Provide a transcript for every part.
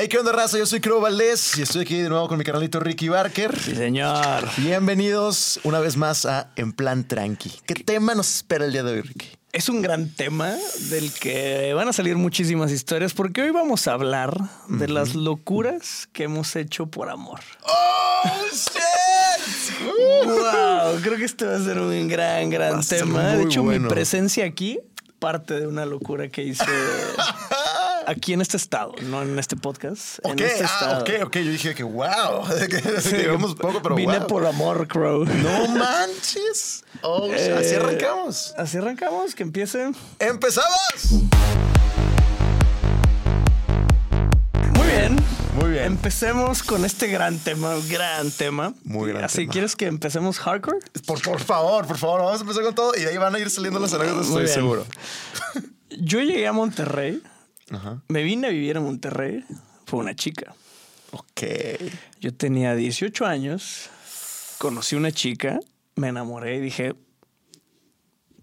Hey, ¿qué onda, raza? Yo soy Crow Valdés y estoy aquí de nuevo con mi carnalito Ricky Barker. Sí, señor. Bienvenidos una vez más a En Plan Tranqui. ¿Qué tema nos espera el día de hoy, Ricky? Es un gran tema del que van a salir muchísimas historias porque hoy vamos a hablar de las locuras que hemos hecho por amor. ¡Oh, shit! ¡Wow! Creo que este va a ser un gran, gran tema. De hecho, bueno. mi presencia aquí parte de una locura que hice aquí en este estado, no en este podcast. Ok, en este ah, ok, ok. Yo dije que wow. Sí, poco, pero Vine wow. por amor, Crow. No manches. Oh, shit. Así Eh, arrancamos. Así arrancamos, que empiece. ¡Empezamos! Muy bien. Muy bien. Empecemos con este gran tema, gran tema. Muy gran Así, tema. ¿quieres que empecemos hardcore? Por, por favor, por favor, vamos a empezar con todo y de ahí van a ir saliendo las anécdotas, estoy bien. seguro. Yo llegué a Monterrey, Ajá. me vine a vivir a Monterrey, fue una chica. Ok. Yo tenía 18 años, conocí una chica, me enamoré y dije,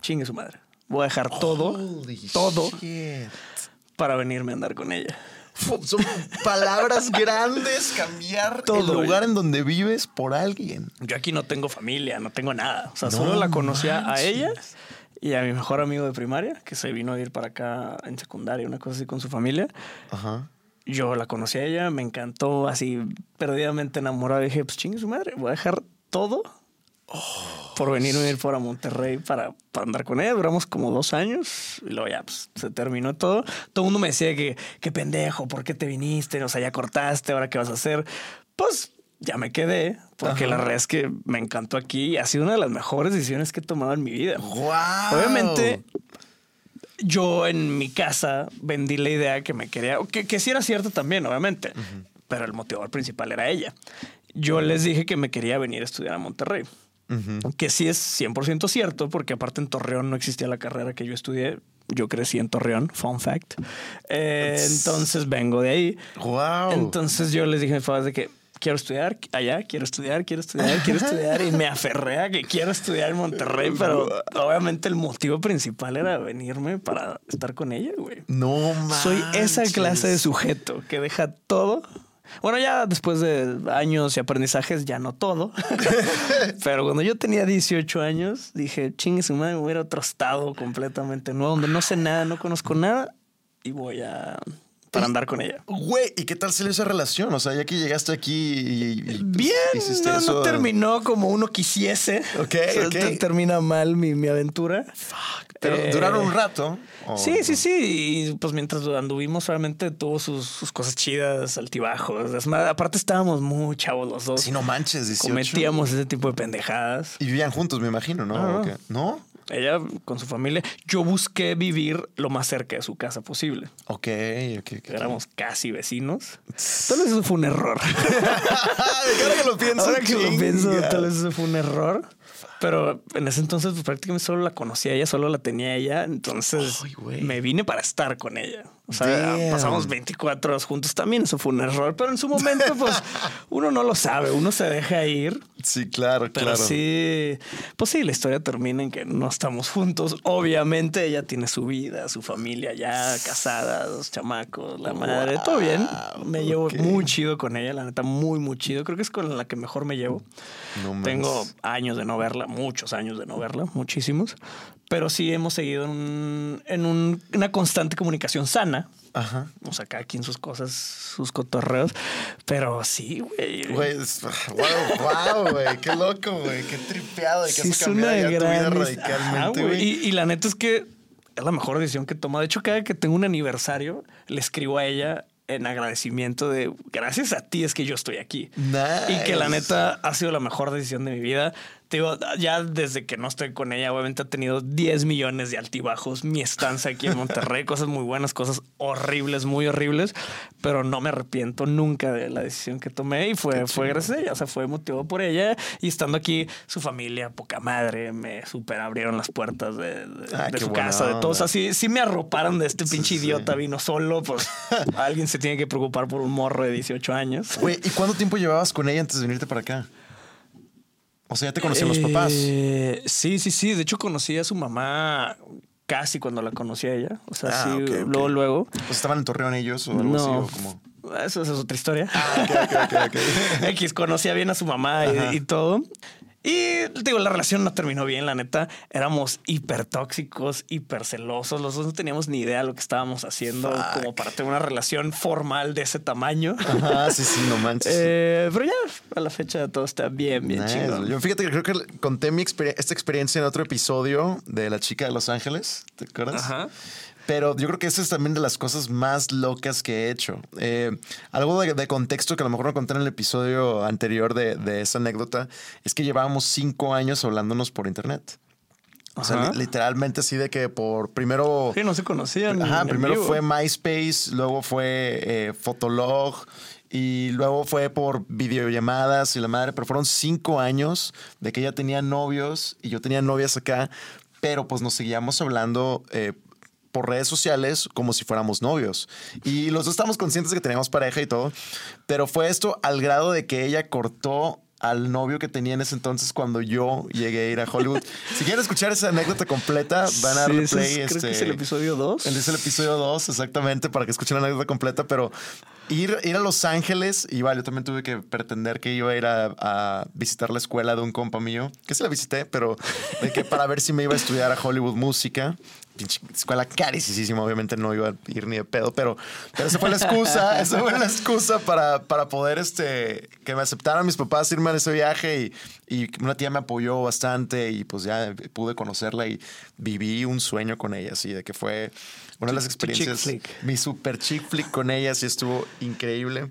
chingue su madre. Voy a dejar todo, Holy todo shit. para venirme a andar con ella. Son palabras grandes, cambiar Todo, el lugar en donde vives por alguien. Yo aquí no tengo familia, no tengo nada. O sea, No solo la conocía a ella y a mi mejor amigo de primaria, que se vino a ir para acá en secundaria, una cosa así con su familia. Ajá. Yo la conocí a ella, me encantó, así perdidamente enamorado. Dije, pues chingue su madre, voy a dejar todo por venirme a ir por a Monterrey para, para andar con ella. Duramos como dos años y luego ya pues, se terminó todo. Todo el mundo me decía que, qué pendejo, ¿por qué te viniste? O sea, ya cortaste, ¿ahora qué vas a hacer? Pues ya me quedé, porque Ajá. la verdad es que me encantó aquí y ha sido una de las mejores decisiones que he tomado en mi vida. ¡Wow! Obviamente, yo en mi casa vendí la idea que me quería, que, que sí era cierto también, obviamente, pero el motivador principal era ella. Yo les dije que me quería venir a estudiar a Monterrey, que sí es 100% cierto, porque aparte en Torreón no existía la carrera que yo estudié. Yo crecí en Torreón, fun fact. Eh, entonces vengo de ahí. ¡Wow! Entonces yo les dije a mis de que quiero estudiar allá, quiero estudiar, quiero estudiar, quiero estudiar y me aferré a que quiero estudiar en Monterrey, pero obviamente el motivo principal era venirme para estar con ella, güey. no manches. Soy esa clase de sujeto que deja todo. Bueno, ya después de años y aprendizajes, ya no todo. Pero cuando yo tenía 18 años, dije, chingue su madre, voy a ir a otro estado completamente nuevo, donde no sé nada, no conozco nada y voy a... para andar con ella. Güey, ¿y qué tal salió esa relación? O sea, ya que llegaste aquí y... y, pues, Bien, no, no terminó como uno quisiese. Ok, O sea, ok. te- Termina mal mi, mi aventura. Pero Eh, duraron un rato. ¿o Sí, sí, sí. Y pues mientras anduvimos, realmente tuvo sus, sus cosas chidas, altibajos. desmadre. Aparte, estábamos muy chavos los dos. Sí, no manches, 18. Cometíamos ese tipo de pendejadas. Y vivían juntos, me imagino, ¿no? No, ¿O no. Ella con su familia. Yo busqué vivir lo más cerca de su casa posible. Ok, ok, ok. Éramos casi vecinos. Tal vez eso fue un error. Ahora que lo pienso. Ahora que lo pienso, tal vez eso fue un error. Pero en ese entonces pues, prácticamente solo la conocía ella, solo la tenía ella. Entonces Ay, me vine para estar con ella. O sea, Damn. pasamos 24 horas juntos también. Eso fue un error. Pero en su momento, pues uno no lo sabe. Uno se deja ir. Sí, claro, Pero claro. sí, pues sí, la historia termina en que no estamos juntos. Obviamente ella tiene su vida, su familia ya casada, dos chamacos, la madre, todo bien. Me llevo muy chido con ella, la neta, muy, muy chido. Creo que es con la que mejor me llevo. No. Tengo años de no verla, muchos años de no verla, muchísimos. Pero sí hemos seguido en, un- en un- una constante comunicación sana. Ajá. O sea, cada quien sus cosas, sus cotorreos. Pero sí, güey. Güey, wow, wow, güey. Qué loco, güey. Qué tripeado que Sí, eso es una cambiaría tu vida gran... radicalmente, güey. güey. y, y la neta es que es la mejor decisión que he tomado. De hecho, cada que tengo un aniversario, le escribo a ella en agradecimiento de gracias a ti es que yo estoy aquí. Nice. Y que la neta ha sido la mejor decisión de mi vida. Te digo, ya desde que no estoy con ella, obviamente ha tenido 10 millones de altibajos. Mi estancia aquí en Monterrey, cosas muy buenas, cosas horribles, muy horribles, pero no me arrepiento nunca de la decisión que tomé y fue, fue gracias a ella. O sea, fue motivado por ella y estando aquí, su familia, poca madre, me super abrieron las puertas de, de- Ah, de su casa, de todo. O sea, sí, sí me arroparon de este pinche sí. idiota, vino solo, pues alguien se tiene que preocupar por un morro de 18 años. Güey, ¿y cuánto tiempo llevabas con ella antes de venirte para acá? O sea, ya te conocían los papás. Eh, sí, sí, sí. De hecho, conocí a su mamá casi cuando la conocí a ella. O sea, Ah, sí, luego, luego. Pues estaban en Torreón ellos o algo No. así, o como. Eso, eso es otra historia. Ah, ok, ok, ok, ok. X conocía bien a su mamá y, y todo. Y digo, la relación no terminó bien, la neta. Éramos hiper tóxicos, hiper celosos. Los dos no teníamos ni idea de lo que estábamos haciendo Fuck. como para tener una relación formal de ese tamaño. Ajá, sí, sí, no manches. Eh, pero ya a la fecha todo está bien, bien Nice. chingón. Yo fíjate que creo que conté mi exper- esta experiencia en otro episodio de La chica de Los Ángeles, ¿te acuerdas? Ajá. Pero yo creo que esa es también de las cosas más locas que he hecho. Eh, algo de, de contexto que a lo mejor no conté en el episodio anterior de, de esa anécdota es que llevábamos cinco años hablándonos por internet. O sea, Ajá. literalmente así de que por primero... Sí, no se conocían. Ajá, en primero vivo. fue MySpace, luego fue eh, Fotolog y luego fue por videollamadas y la madre, pero fueron cinco años de que ella tenía novios y yo tenía novias acá, pero pues nos seguíamos hablando eh, por redes sociales como si fuéramos novios. Y los dos estamos conscientes de que teníamos pareja y todo, pero fue esto al grado de que ella cortó al novio que tenía en ese entonces cuando yo llegué a ir a Hollywood. si quieren escuchar esa anécdota completa, van a Sí, darle ese play. es- creo que es este, el episodio 2. él es el episodio 2, exactamente, para que escuchen la anécdota completa, pero ir, ir a Los Ángeles, igual yo también tuve que pretender que iba a ir a, a visitar la escuela de un compa mío, que sí la visité, pero de que para ver si me iba a estudiar a Hollywood música. Pinche escuela carísima, obviamente no iba a ir ni de pedo, pero, pero esa fue la excusa, esa fue la excusa para, para poder este, que me aceptaran mis papás irme en ese viaje y, y una tía me apoyó bastante y pues ya pude conocerla y viví un sueño con ella, así de que fue una de las chick experiencias, flick. mi super chick flick con ella, sí estuvo increíble.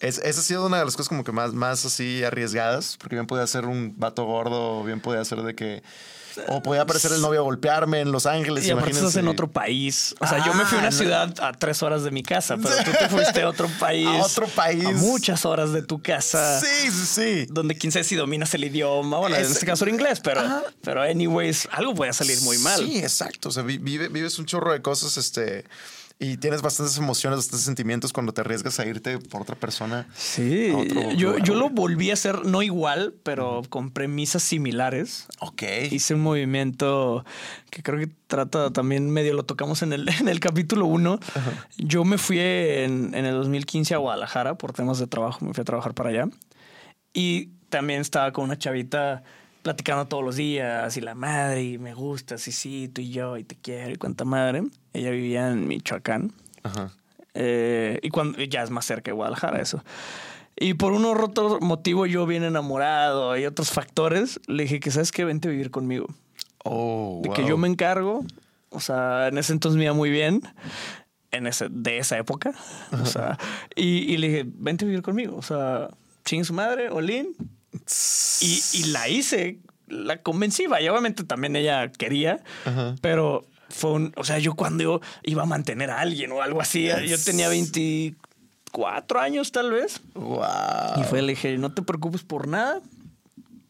Es, esa ha sido una de las cosas como que más, más así arriesgadas, porque bien podía ser un vato gordo, bien podía ser de que... O podía aparecer el novio a golpearme en Los Ángeles. Y aparte estás en otro país. O sea, yo me fui a Ah, una no. ciudad a tres horas de mi casa, pero tú te fuiste a otro país. A otro país. A muchas horas de tu casa. Sí, sí, sí. Donde quién sabe si dominas el idioma. Bueno, en Es- este caso era inglés, pero, Ajá. pero anyways, algo puede salir muy mal. Sí, exacto. O sea, vi- vive- vives un chorro de cosas, este, y tienes bastantes emociones, bastantes sentimientos cuando te arriesgas a irte por otra persona. Sí, a otro yo, yo lo volví a hacer, no igual, pero con premisas similares. Ok. Hice un movimiento que creo que trata también medio lo tocamos en el, en el capítulo 1. Yo me fui en, en el 2015 a Guadalajara por temas de trabajo, me fui a trabajar para allá. Y también estaba con una chavita platicando todos los días y la madre y me gusta, sí, sí, tú y yo y te quiero y cuánta madre. Ella vivía en Michoacán. Ajá. Eh, y cuando ya es más cerca de Guadalajara eso. Y por uno u otro motivo yo bien enamorado y otros factores, le dije que sabes qué, vente a vivir conmigo. Oh, De que yo me encargo. O sea, en ese entonces me iba muy bien. En ese, de esa época. O sea, y, y le dije, vente a vivir conmigo. O sea, chingue su madre, Olin. Y, y la hice, la convencí. Vaya, obviamente también ella quería, Ajá. pero fue un. O sea, yo cuando yo iba a mantener a alguien o algo así, yo tenía 24 años tal vez. Wow. Y fue, le dije, no te preocupes por nada.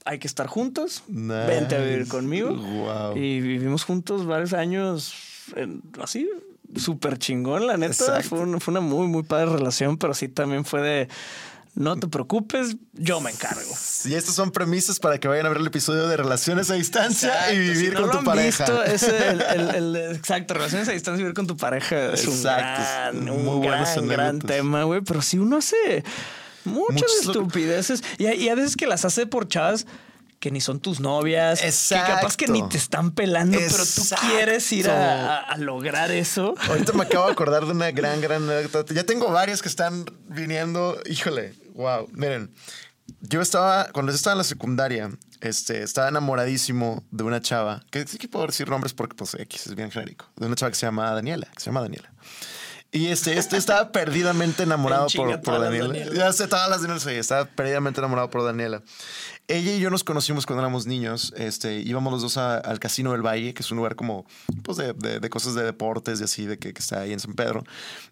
Hay que estar juntos. Nice. Vente a vivir conmigo. Wow. Y vivimos juntos varios años en- así, súper chingón, la neta. Fue, un- fue una muy, muy padre relación, pero sí también fue de, no te preocupes, yo me encargo. Y estas son premisas para que vayan a ver el episodio de Relaciones a Distancia y Exacto, vivir si no con lo tu han pareja. visto, es el, el- el- exacto, relaciones a distancia, vivir con tu pareja. Es un Exacto, gran, muy un gran, gran anécdotas. tema, güey. Pero si uno hace muchas estupideces y, hay- y a veces que las hace por chavas que ni son tus novias, que capaz que Exacto. ni te están pelando, pero tú Exacto. quieres ir a, a- a lograr eso. Ahorita me acabo de acordar de una gran, gran anécdota. Ya tengo varias que están viniendo. Híjole, wow. Miren, yo estaba, cuando yo estaba en la secundaria, este, estaba enamoradísimo de una chava, que sí que puedo decir nombres porque pues X es bien genérico, de una chava que se llama Daniela, que se llama Daniela. Y este, este estaba perdidamente enamorado por, por Daniela. Danielas. Ya sé, todas las Danielas, oye, estaba perdidamente enamorado por Daniela. Ella y yo nos conocimos cuando éramos niños. Este, íbamos los dos a- al Casino del Valle, que es un lugar como pues de, de- de cosas de deportes y así, de que, que está ahí en San Pedro.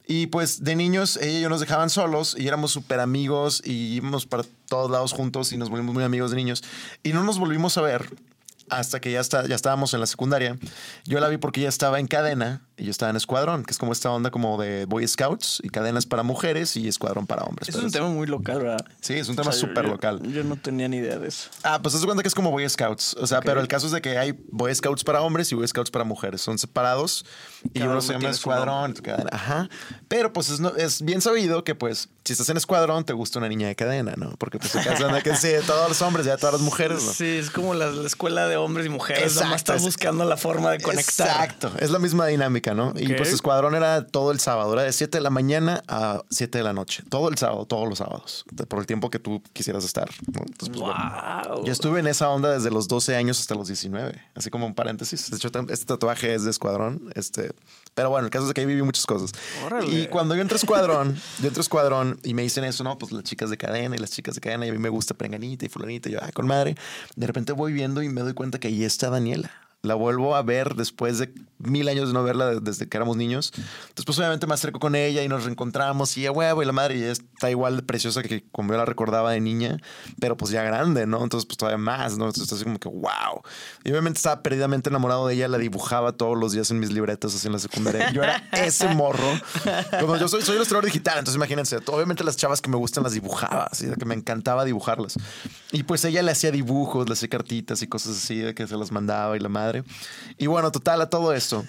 Y pues de niños, ella y yo nos dejaban solos y éramos súper amigos y íbamos para todos lados juntos y nos volvimos muy amigos de niños. Y no nos volvimos a ver hasta que ya, está, ya estábamos en la secundaria. Yo la vi porque ella estaba en cadena y yo estaba en escuadrón, que es como esta onda como de Boy Scouts y cadenas para mujeres y escuadrón para hombres. Es Pero un tema muy local, ¿verdad? Sí, es un tema O súper local. Yo no tenía ni idea de eso. Ah, pues se cuenta que es como Boy Scouts. O sea, pero el caso es de que hay Boy Scouts para hombres y Boy Scouts para mujeres. Son separados y uno se llama escuadrón. Ajá. Pero pues es, no- es bien sabido que pues si estás en escuadrón te gusta una niña de cadena, ¿no? Porque pues se casan de que sí, de todos los hombres, ya de todas las mujeres, ¿no? Sí, es como la, la escuela de hombres y mujeres. Exacto, más estás es- buscando la forma de conectar. Exacto, es la misma dinámica, ¿no? Y pues Escuadrón era todo el sábado, era de 7 de la mañana a 7 de la noche, todo el sábado, todos los sábados, por el tiempo que tú quisieras estar. ¿no? Entonces, pues, bueno. Wow. Yo estuve en esa onda desde los 12 años hasta los 19, así como un paréntesis. De hecho, este tatuaje es de Escuadrón, este, pero bueno, el caso es que ahí viví muchas cosas. Órale. Y cuando yo entré a Escuadrón, yo entré a Escuadrón y me dicen eso, ¿no? Pues las chicas de cadena y las chicas de cadena y a mí me gusta Prenganita y fulanita y yo, ah, con madre. De repente voy viendo y me doy cuenta que ahí está Daniela. La vuelvo a ver después de mil años de no verla de- desde que éramos niños. Entonces, pues obviamente me acerco con ella y nos reencontramos y a huevo y la madre y ella está igual de preciosa que como yo la recordaba de niña, pero pues ya grande, ¿no? Entonces, pues todavía más, ¿no? Entonces, así como que wow. Y obviamente estaba perdidamente enamorado de ella, la dibujaba todos los días en mis libretas así en la secundaria. Yo era ese morro. Como yo soy, soy ilustrador digital, entonces imagínense, obviamente las chavas que me gustan las dibujaba, así de que me encantaba dibujarlas. Y pues ella le hacía dibujos, le hacía cartitas y cosas así de que se las mandaba y la madre. Y bueno, total, a todo esto.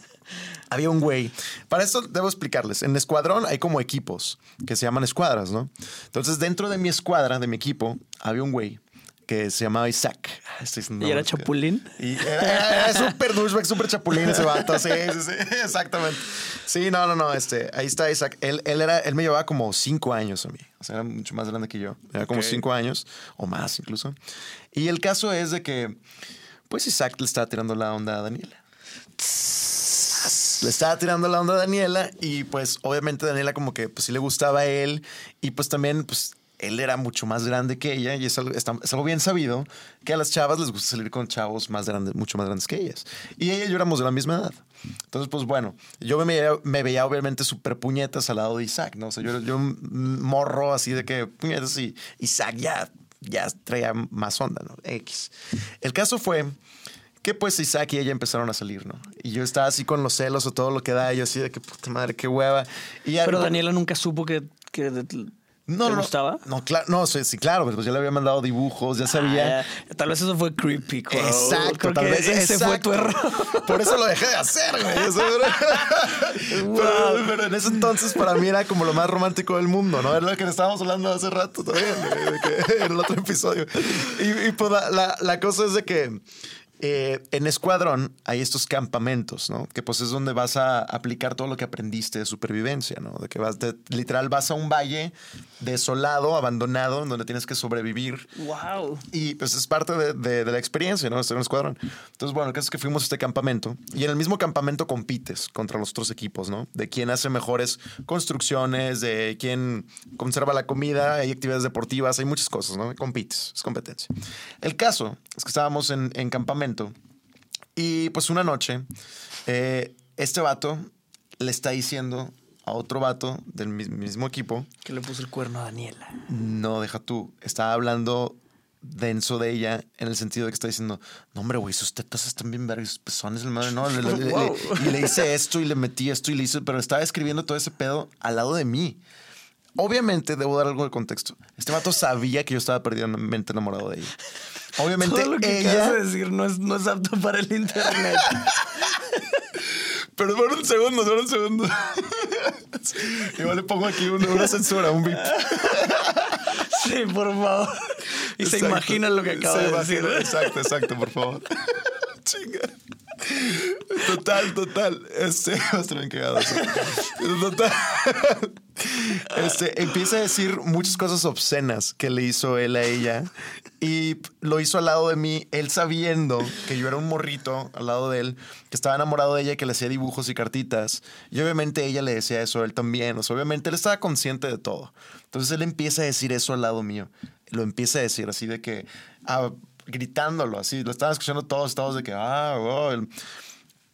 Había un güey. Para esto debo explicarles. En escuadrón hay como equipos que se llaman escuadras, ¿no? Entonces, dentro de mi escuadra, de mi equipo, había un güey que se llamaba Isaac. Ah, diciendo ¿Y era chapulín? y era, súper douchebag, súper chapulín ese vato. Sí, sí, sí, exactamente. Sí, no, no, no. Este, ahí está Isaac. Él, él, era, él me llevaba como cinco años a mí. O sea, era mucho más grande que yo. Era como cinco años o más incluso. Y el caso es de que, pues Isaac le estaba tirando la onda a Daniela. Le estaba tirando la onda a Daniela y pues obviamente Daniela como que pues sí le gustaba a él y pues también pues él era mucho más grande que ella y es algo, es algo bien sabido que a las chavas les gusta salir con chavos más grandes, mucho más grandes que ellas. Y ella y yo éramos de la misma edad. Entonces, pues bueno, yo me veía, me veía obviamente súper puñetas al lado de Isaac, ¿no? O sea, yo, yo un morro así de que puñetas y Isaac ya, ya traía más onda, ¿no? X. El caso fue que pues Isaac y ella empezaron a salir, ¿no? Y yo estaba así con los celos o todo lo que da, y yo así de que puta madre, qué hueva. Y Pero Daniela nunca supo que, que no, te no, gustaba. No, claro, no, sí, sí, claro, pues ya le había mandado dibujos, ya sabía. Ah, ya. Tal vez eso fue creepy. Crow. Exacto, Creo tal vez ese fue tu error. Por eso lo dejé de hacer, güey. Pero, en ese entonces para mí era como lo más romántico del mundo, ¿no? Era lo que estábamos hablando hace rato también, güey, de que- en el otro episodio. Y, y, pues la, la- la cosa es de que eh, en Escuadrón hay estos campamentos, ¿no? Que pues es donde vas a aplicar todo lo que aprendiste de supervivencia, ¿no? De que vas, de- literal, vas a un valle desolado, abandonado, en donde tienes que sobrevivir wow. y pues es parte de, de- de la experiencia, ¿no? Estar en escuadrón. Entonces, bueno, el caso es que fuimos a este campamento y en el mismo campamento compites contra los otros equipos, ¿no? De quién hace mejores construcciones, de quién conserva la comida, hay actividades deportivas, hay muchas cosas, ¿no? Compites, es competencia. El caso es que estábamos en, en campamento y pues una noche, eh, este vato le está diciendo a otro vato del mis- mismo equipo, Que le puso el cuerno a Daniela. no, deja tú. Estaba hablando denso de ella en el sentido de que está diciendo, no, hombre, güey, sus tetas están bien vergas, sus pezones, el madre, no. le- le- le- Wow. y le hice esto y le metí esto y le hice, pero estaba escribiendo todo ese pedo al lado de mí. Obviamente, debo dar algo de contexto. Este vato sabía que yo estaba perdidamente enamorado de ella. Obviamente, Todo lo que ella. de decir no es, no es apto para el internet. Pero espera un segundo, espera un segundo. Igual le pongo aquí una, una censura, un beat. sí, por favor. Y se imagina lo que acaba Se de decir. Exacto, exacto, por favor. Chinga. Total, total. Este. Total. Este, empieza a decir muchas cosas obscenas que le hizo él a ella. Y lo hizo al lado de mí, él sabiendo que yo era un morrito al lado de él, que estaba enamorado de ella, que le hacía dibujos y cartitas. Y obviamente ella le decía eso a él también. O sea, obviamente él estaba consciente de todo. Entonces él empieza a decir eso al lado mío. Lo empieza a decir así de que, ah, gritándolo, así. Lo estaban escuchando todos, todos de que, ah, wow. El...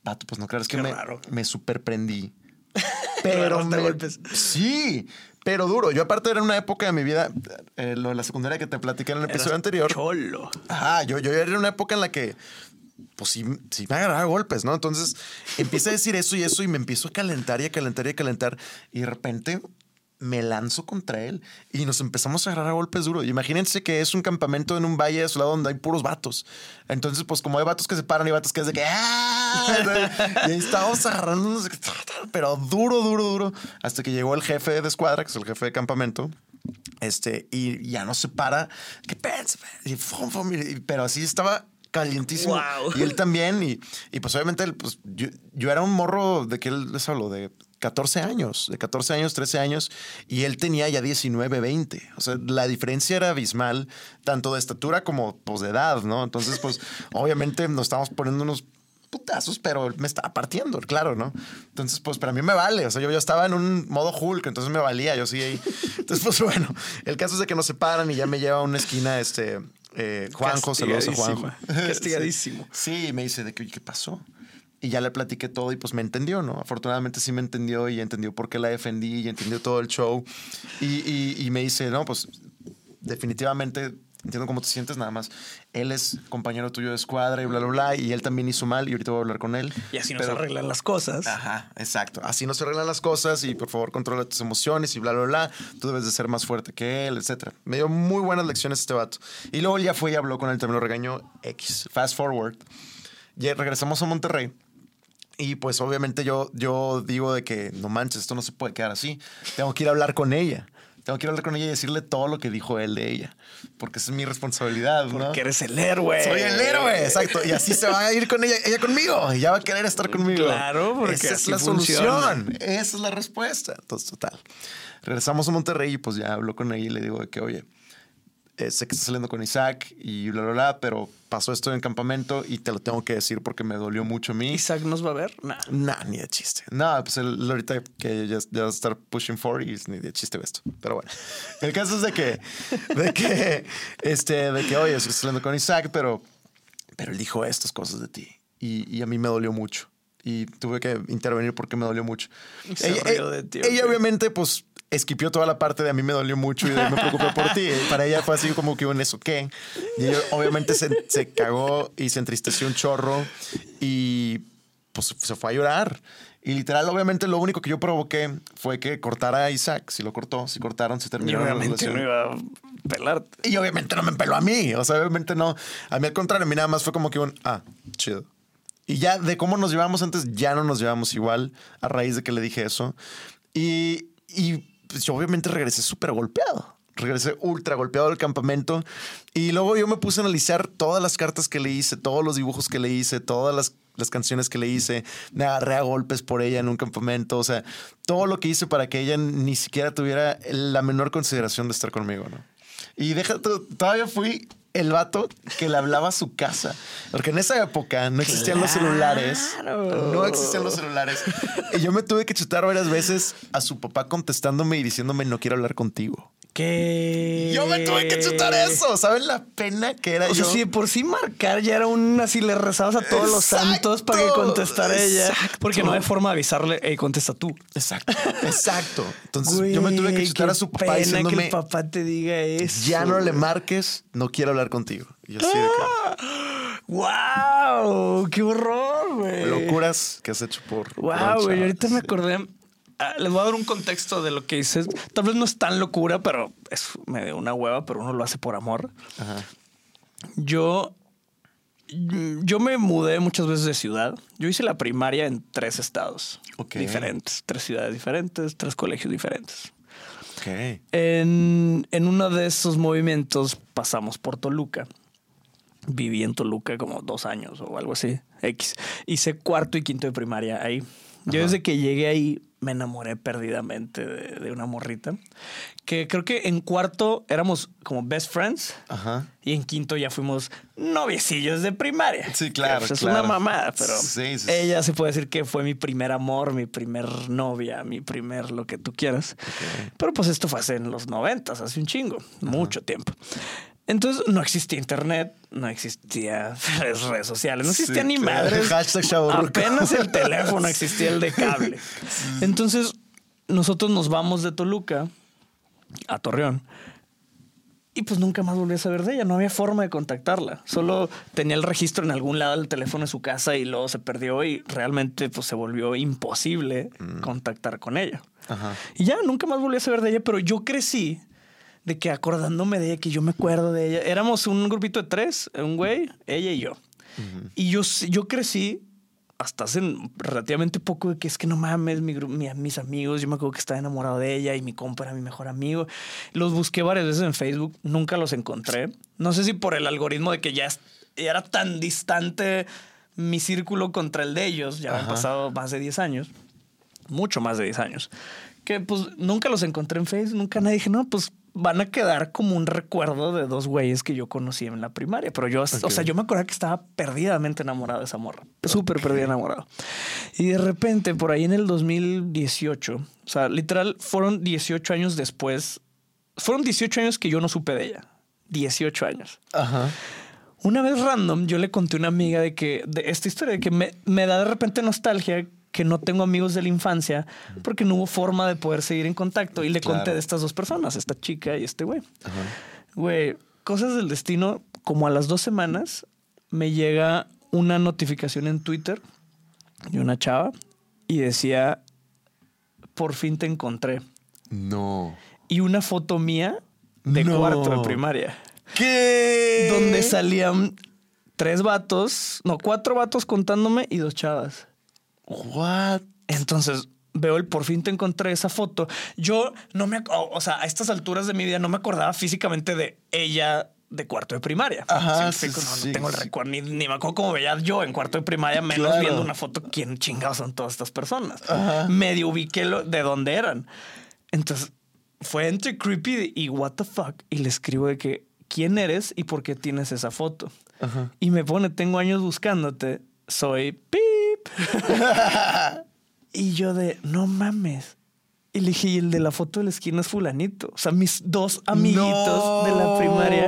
Vato, pues no creas que me, me superprendí. Pero me- golpes. sí, pero duro. Yo aparte era una época de mi vida, eh, lo de la secundaria que te platiqué en el episodio anterior. Cholo. Ajá, yo, yo era una época en la que pues sí, sí me agarraba golpes, ¿no? Entonces empieza a decir eso y eso y me empiezo a calentar y a calentar y a calentar y de repente me lanzo contra él y nos empezamos a agarrar a golpes duros. Imagínense que es un campamento en un valle a su lado donde hay puros vatos. Entonces, pues como hay vatos que se paran y vatos que es de que... ¡ah! Y ahí estábamos agarrándonos, pero duro, duro, duro, hasta que llegó el jefe de escuadra, que es el jefe de campamento. Este, y ya no se para. ¿Qué pensa? Pero así estaba calientísimo. Wow. Y él también. Y, y pues obviamente él, pues, yo, yo era un morro de que él les hablo de 14 años, de 14 años, 13 años, y él tenía ya 19, 20. O sea, la diferencia era abismal, tanto de estatura como pues, de edad, ¿no? Entonces, pues obviamente nos estábamos poniendo unos putazos, pero me estaba partiendo, claro, ¿no? Entonces, pues para mí me vale. O sea, yo ya estaba en un modo Hulk, entonces me valía, yo sí ahí. Entonces, pues bueno, el caso es de que nos separan y ya me lleva a una esquina este eh, Juanjo, saludos a Juanjo. Castigadísimo. Sí, me dice de que, oye, ¿qué pasó? Y ya le platiqué todo y pues me entendió, ¿no? Afortunadamente sí me entendió y entendió por qué la defendí y entendió todo el show. Y, y- y me dice, no, pues definitivamente entiendo cómo te sientes nada más. Él es compañero tuyo de escuadra y bla, bla, bla. Y él también hizo mal y ahorita voy a hablar con él. Y así no se Pero- arreglan las cosas. Ajá, exacto. Así no se arreglan las cosas y por favor controla tus emociones y bla, bla, bla. Tú debes de ser más fuerte que él, etcétera. Me dio muy buenas lecciones este vato. Y luego ya fue y habló con él, también lo regañó X. Fast forward. Ya regresamos a Monterrey. Y pues obviamente yo, yo digo de que no manches, esto no se puede quedar así. Tengo que ir a hablar con ella. Tengo que ir a hablar con ella y decirle todo lo que dijo él de ella. Porque esa es mi responsabilidad, ¿no? Porque eres el héroe. Soy el héroe, exacto. Y así se va a ir con ella, ella conmigo. Y ya va a querer estar conmigo. Claro, porque Esa es la funciona. solución. Esa es la respuesta. Entonces, total. Regresamos a Monterrey y pues ya hablo con ella y le digo de que, oye, eh, sé que estás saliendo con Isaac y bla, bla, bla, pero pasó esto en el campamento y te lo tengo que decir porque me dolió mucho a mí. Isaac nos va a ver. Nah. Nah, ni de chiste. No, pues él, ahorita que ya, ya va a estar pushing for y ni de chiste ve esto. Pero bueno, el caso es de que, de que, este, de que, oye, estoy saliendo con Isaac, pero, pero él dijo estas cosas de ti y, y a mí me dolió mucho. Y tuve que intervenir porque me dolió mucho. Se ella, rió de ti, ella obviamente, pues, esquipió toda la parte de a mí me dolió mucho y de me preocupé por ti. Para ella fue así como que un eso qué. Y ella obviamente se, se cagó y se entristeció un chorro y pues se fue a llorar. Y literal, obviamente, lo único que yo provoqué fue que cortara a Isaac. Si lo cortó, si cortaron, se Y terminó la obviamente relación. no iba a pelarte. Y obviamente no me empeló a mí. O sea, obviamente no. A mí al contrario, a mí nada más fue como que un, ah, chido. Y ya de cómo nos llevamos antes, ya no nos llevamos igual a raíz de que le dije eso. Y, y pues, yo obviamente regresé súper golpeado. Regresé ultra golpeado del campamento. Y luego yo me puse a analizar todas las cartas que le hice, todos los dibujos que le hice, todas las, las canciones que le hice. Me agarré a golpes por ella en un campamento. O sea, todo lo que hice para que ella ni siquiera tuviera la menor consideración de estar conmigo, ¿no? Y deja, todavía fui el vato que le hablaba a su casa. Porque en esa época no existían los celulares. No existían los celulares. Y yo me tuve que chutar varias veces a su papá contestándome y diciéndome no quiero hablar contigo. ¿Qué? Yo me tuve que chutar eso. ¿Saben la pena que era O sea, yo? si de por sí marcar ya era un así le rezabas a todos los santos para que contestara ella. Porque no hay forma de avisarle, hey, contesta tú. Exacto, exacto. Entonces yo me tuve que chutar a su papá pena que el papá te diga eso. ya no le marques, no quiero hablar contigo. Y yo así de ¡Wow! ¡Qué horror, güey! locuras que has hecho por. Wow, güey. Ahorita me Sí. acordé. Ah, les voy a dar un contexto de lo que dices. Tal vez no es tan locura, pero es medio una hueva, pero uno lo hace por amor. Ajá. Yo. Yo me mudé muchas veces de ciudad. Yo hice la primaria en tres estados diferentes, tres ciudades diferentes, tres colegios diferentes. En, en uno de esos movimientos pasamos por Toluca. Viví en Toluca como dos años o algo así. X. Hice cuarto y quinto de primaria ahí. Yo desde que llegué ahí me enamoré perdidamente de, de una morrita. Que creo que en cuarto éramos como best friends. Ajá. Y en quinto ya fuimos noviecillos de primaria. Sí, claro, pues, Es claro. una mamada, pero Sí, sí, sí. ella se puede decir que fue mi primer amor, mi primer novia, mi primer lo que tú quieras. Pero pues esto fue hace en los noventas, hace un chingo, mucho tiempo. Entonces no existía internet, no existía redes, redes sociales, no Sí, existía ni claro. madres. Hashtag chavorruco. Apenas el teléfono existía el de cable. Entonces nosotros nos vamos de Toluca a Torreón Y pues nunca más volví a saber de ella. No había forma de contactarla. Solo tenía el registro en algún lado del teléfono de su casa y luego se perdió y realmente pues se volvió imposible contactar con ella. Ajá. Y ya nunca más volví a saber de ella, pero yo crecí de que acordándome de ella, que yo me acuerdo de ella. Éramos un grupito de tres, un güey, ella y yo. Y yo, yo crecí hasta hace relativamente poco de que es que no mames, mi, mi- mis amigos, yo me acuerdo que estaba enamorado de ella y mi compa era mi mejor amigo. Los busqué varias veces en Facebook, nunca los encontré. No sé si por el algoritmo de que ya era tan distante mi círculo contra el de ellos, ya han pasado más de 10 años, mucho más de 10 años, que pues nunca los encontré en Facebook, nunca nadie dije, no, pues van a quedar como un recuerdo de dos güeyes que yo conocí en la primaria. Pero yo, o sea, yo me acuerdo que estaba perdidamente enamorado de esa morra. Súper perdida enamorado. Y de repente, por ahí en el 2018, o sea, literal, fueron 18 años después. Fueron 18 años que yo no supe de ella. 18 años. Ajá. Una vez random, yo le conté a una amiga de que de esta historia de que me, me da de repente nostalgia que no tengo amigos de la infancia porque no hubo forma de poder seguir en contacto. Y le conté de estas dos personas, esta chica y este güey. Güey, cosas del destino, como a las dos semanas me llega una notificación en Twitter de una chava y decía, por fin te encontré. No. Y una foto mía de No. cuarto de primaria ¿Qué? donde salían tres vatos, no, cuatro vatos contándome y dos chavas. What? Entonces veo el por fin te encontré esa foto. Yo no me, o sea, a estas alturas de mi vida no me acordaba físicamente de ella de cuarto de primaria. Ajá, Sí, sí, sí, no, tengo el sí. recuerdo, ni, ni me acuerdo cómo veía yo en cuarto de primaria, menos Claro. viendo una foto. ¿Quién chingados son todas estas personas? Ajá. Medio ubiqué lo, de dónde eran. Entonces fue entre creepy y what the fuck. Y le escribo de que quién eres y por qué tienes esa foto. Ajá. Y me pone, tengo años buscándote, soy pip. y yo de, no mames. Y le dije, y el de la foto de la esquina es fulanito. O sea, mis dos amiguitos de la primaria.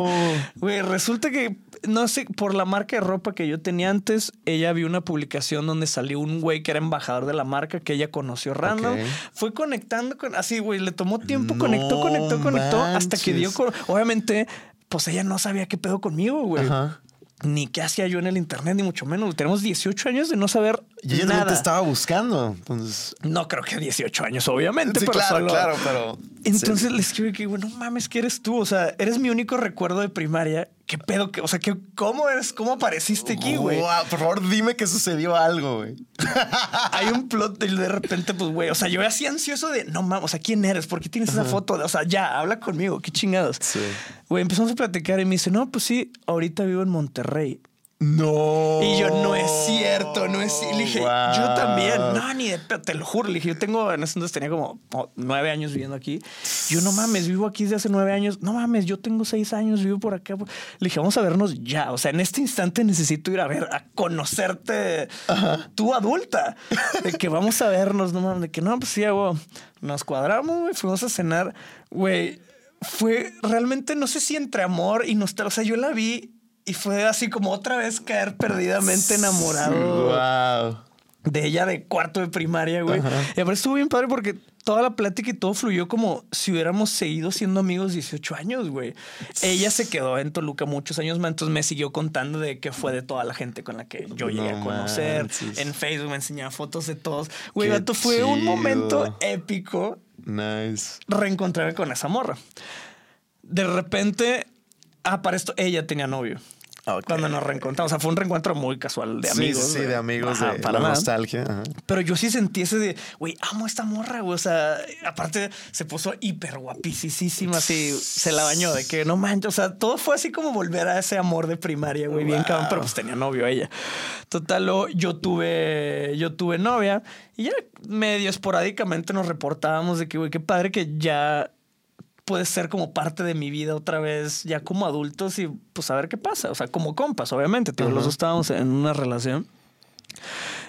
Güey, resulta que, no sé, por la marca de ropa que yo tenía antes, ella vio una publicación donde salió un güey que era embajador de la marca que ella conoció random. Fue conectando con, así, güey, le tomó tiempo, No conectó, conectó, conectó, hasta que dio, obviamente, pues ella no sabía qué pedo conmigo, güey Ajá. Ni qué hacía yo en el internet, ni mucho menos. Tenemos 18 años de no saber Y ella también nada. te estaba buscando. Entonces. No creo que 18 años, obviamente, Sí, pero claro, solo- claro, pero. Entonces le escribí que, bueno, mames, que eres tú. O sea, eres mi único recuerdo de primaria. ¿Qué pedo? que O sea, que, ¿cómo eres? ¿Cómo apareciste aquí, güey? Guau, por favor, dime que sucedió algo, güey. Hay un plot y de repente, pues, güey, o sea, yo así ansioso de, no mames, o sea, ¿quién eres? ¿Por qué tienes esa foto? O sea, ya, habla conmigo, qué chingados. Sí. Güey, empezamos a platicar y me dice, no, pues sí, ahorita vivo en Monterrey. No. Y yo, no es cierto, no es cierto. Le dije, yo también. No, ni de te lo juro. Le dije, yo tengo, en ese entonces tenía como oh, nueve años viviendo aquí. Yo, no mames, vivo aquí desde hace nueve años. No mames, yo tengo seis años, vivo por acá. Le dije, vamos a vernos ya. O sea, en este instante necesito ir a ver, a conocerte tú adulta. De que vamos a vernos, no mames, de que no, pues sí, hago. Nos cuadramos, güey, fuimos a cenar. Güey, fue realmente, no sé si entre amor y nostalgia. O sea, yo la vi y fue así como otra vez caer perdidamente enamorado Wow. de ella de cuarto de primaria, güey. Ajá. Y aparte estuvo bien padre porque toda la plática y todo fluyó como si hubiéramos seguido siendo amigos 18 años, güey. Ella se quedó en Toluca muchos años más, entonces me siguió contando de qué fue de toda la gente con la que yo llegué No a conocer. manches. En Facebook me enseñaba fotos de todos. Güey, vato, fue un momento épico Nice. reencontrarme con esa morra. De repente, ah, para esto, ella tenía novio. Cuando nos reencontramos. O sea, fue un reencuentro muy casual de amigos. Sí, sí, de amigos, Ajá, de para la nostalgia. Ajá. Pero yo sí sentí ese de, güey, amo a esta morra, güey. O sea, aparte se puso hiper guapísima, así se la bañó de que no manches. O sea, todo fue así como volver a ese amor de primaria, güey, bien cabrón, pero pues tenía novio ella. Total, luego yo tuve, yo tuve novia y ya medio esporádicamente nos reportábamos de que, güey, qué padre que ya puede ser como parte de mi vida otra vez, ya como adultos y pues a ver qué pasa. O sea, como compas, obviamente. Los dos estábamos en una relación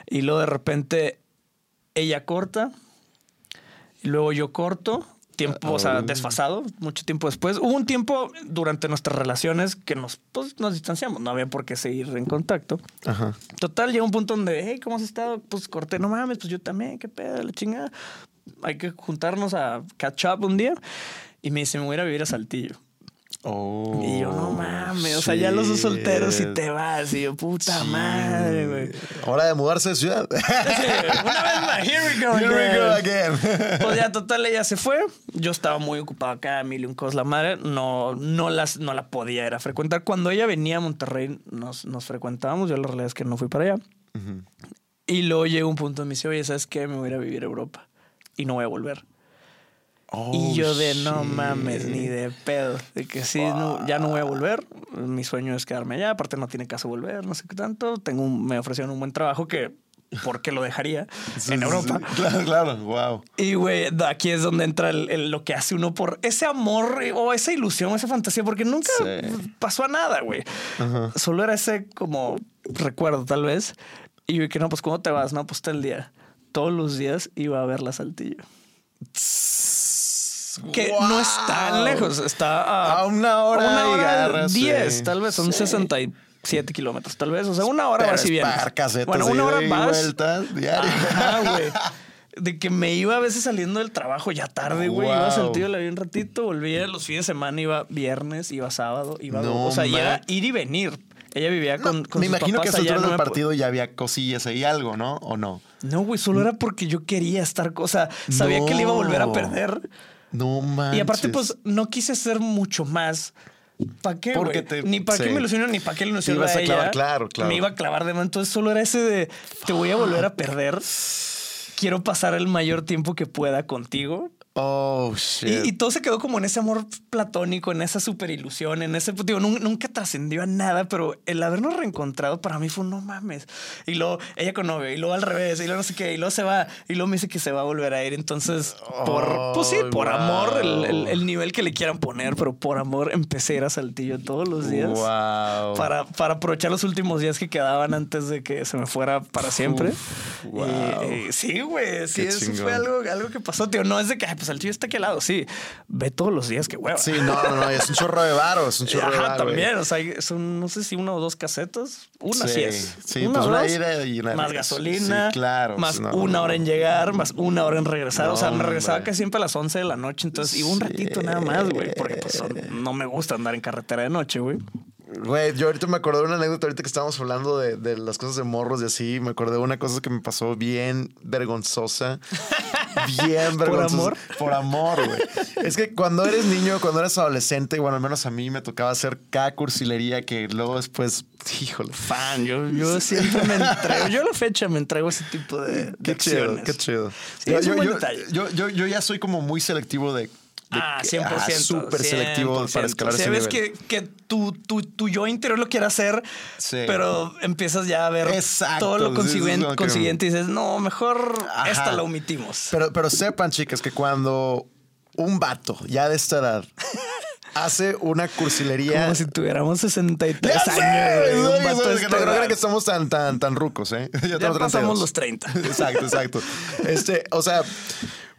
y luego de repente ella corta y luego yo corto. Tiempo, o sea, desfasado, mucho tiempo después. Hubo un tiempo durante nuestras relaciones que nos, pues, nos distanciamos. No había por qué seguir en contacto. Ajá. Total, llega un punto donde, hey, ¿cómo has estado? Pues corté, no mames, pues yo también, qué pedo, la chingada. Hay que juntarnos a catch up un día. Y me dice, me voy a ir a vivir a Saltillo. Oh, Y yo, no mames, o sea, ya los dos solteros y te vas. Y yo, puta madre, güey. Hora de mudarse de ciudad. Sí, Una vez más, here we go. Here we go again. again. Pues ya, total, ella se fue. Yo estaba muy ocupado acá, mil y un cosas la madre. No, no, las, no la podía era frecuentar. Cuando ella venía a Monterrey, nos, nos frecuentábamos. Yo la realidad es que no fui para allá. Y luego llegó un punto donde me dice, oye, ¿sabes qué? Me voy a ir a vivir a Europa. Y no voy a volver. Y yo de no Oh, shit. mames, ni de pedo. De que sí, no, ya no voy a volver. Mi sueño es quedarme allá. Aparte no tiene caso volver, no sé qué tanto. Tengo un- me ofrecieron un buen trabajo que... ¿Por qué lo dejaría en Europa? Claro, claro. Wow. Y, güey, aquí es donde entra el- el- lo que hace uno por ese amor eh, o esa ilusión, esa fantasía, porque nunca Sí. pasó a nada, güey. Solo era ese como recuerdo, tal vez. Y yo que no, pues, ¿cómo te vas? No, pues, está el día. Todos los días iba a ver la Saltillo. Que no es tan lejos, está a, A una hora una hora sí. 10, tal vez, son 67 kilómetros, tal vez. O sea, una hora par casetas Bueno, una hora vas. vueltas güey. De que me iba a veces saliendo del trabajo ya tarde, güey. Iba a Wow. Saltillo, la vi un ratito, volvía los fines de semana, iba viernes, iba sábado, iba. No, o sea, y era man. ir y venir. Ella vivía con, con Me sus imagino que papás allá, no del partido ya había cosillas ahí, algo, ¿no? ¿O no? No, güey, solo era porque yo quería estar. O sea, sabía que le iba a volver a No. perder. No manches. Y aparte, pues, no quise hacer mucho más. ¿Para qué, Porque te- Ni para qué sí. me ilusionó, ni para qué le ilusionó ibas a ella. clavar, claro, claro. Me iba a clavar de más. Entonces solo era ese de, te voy a volver a perder. Quiero pasar el mayor tiempo que pueda contigo. Oh, shit. Y, y todo se quedó como en ese amor platónico, en esa super ilusión, en ese, digo, nun- nunca, trascendió a nada, pero el habernos reencontrado para mí fue un no mames. Y luego ella con novio, y luego al revés, y luego no sé qué, y luego se va, y luego me dice que se va a volver a ir. Entonces, por, pues sí, Oh, por wow. amor, el, el- el nivel que le quieran poner, pero por amor empecé a ir a Saltillo todos los días. Wow. Para, para aprovechar los últimos días que quedaban antes de que se me fuera para siempre. Uf, Y- wow. y sí, güey. Sí, Qué eso chingón. fue algo, algo que pasó, tío. No es de que, ay, pues Saltillo está aquí al lado. Sí, ve todos los días, que hueva. Sí, no, no, no. Es un chorro de varo. Es un chorro de varo. también. güey. O sea, son, no sé si una o dos casetas. Una sí, Sí, es. sí, una pues una ira y una Más regreso. gasolina. Sí, claro, Más no, una no, hora en llegar, más una hora en regresar. o sea, me regresaba casi siempre a las 11 de la noche. Entonces iba un ratito nada más, güey. Porque pues no me gusta andar en carretera de noche, güey. Güey, yo ahorita me acordé de una anécdota ahorita que estábamos hablando de, de las cosas de morros y así. Me acordé de una cosa que me pasó bien vergonzosa. Bien ¿Por vergonzosa. amor? Por amor, güey. Es que cuando eres niño, cuando eres adolescente, bueno, al menos a mí me tocaba hacer cada cursilería que luego después, híjole. Fan, yo, yo siempre me entrego. Yo a la fecha me entrego ese tipo de, de Qué chido, acciones. qué chido. Sí, yo, es un yo- buen yo- detalle. yo- yo- yo ya soy como muy selectivo de. Ah, que- 100%. ah, Súper selectivo para 100%. escalar ese nivel. que, que tu, tu, tu yo interior lo quiere hacer, Sí. pero empiezas ya a ver Exacto, todo lo sí, consiguiente, consiguiente y dices, no, mejor Ajá. esta la omitimos. Pero, pero sepan, chicas, que cuando un vato ya de esta edad hace una cursilería. Como si tuviéramos 63 ¡Ya sé! años. güey, ¿sabes de que no creo que somos tan, tan, tan rucos, ¿eh? Ya tengo pasamos 32. los 30. Exacto, exacto. Este, o sea,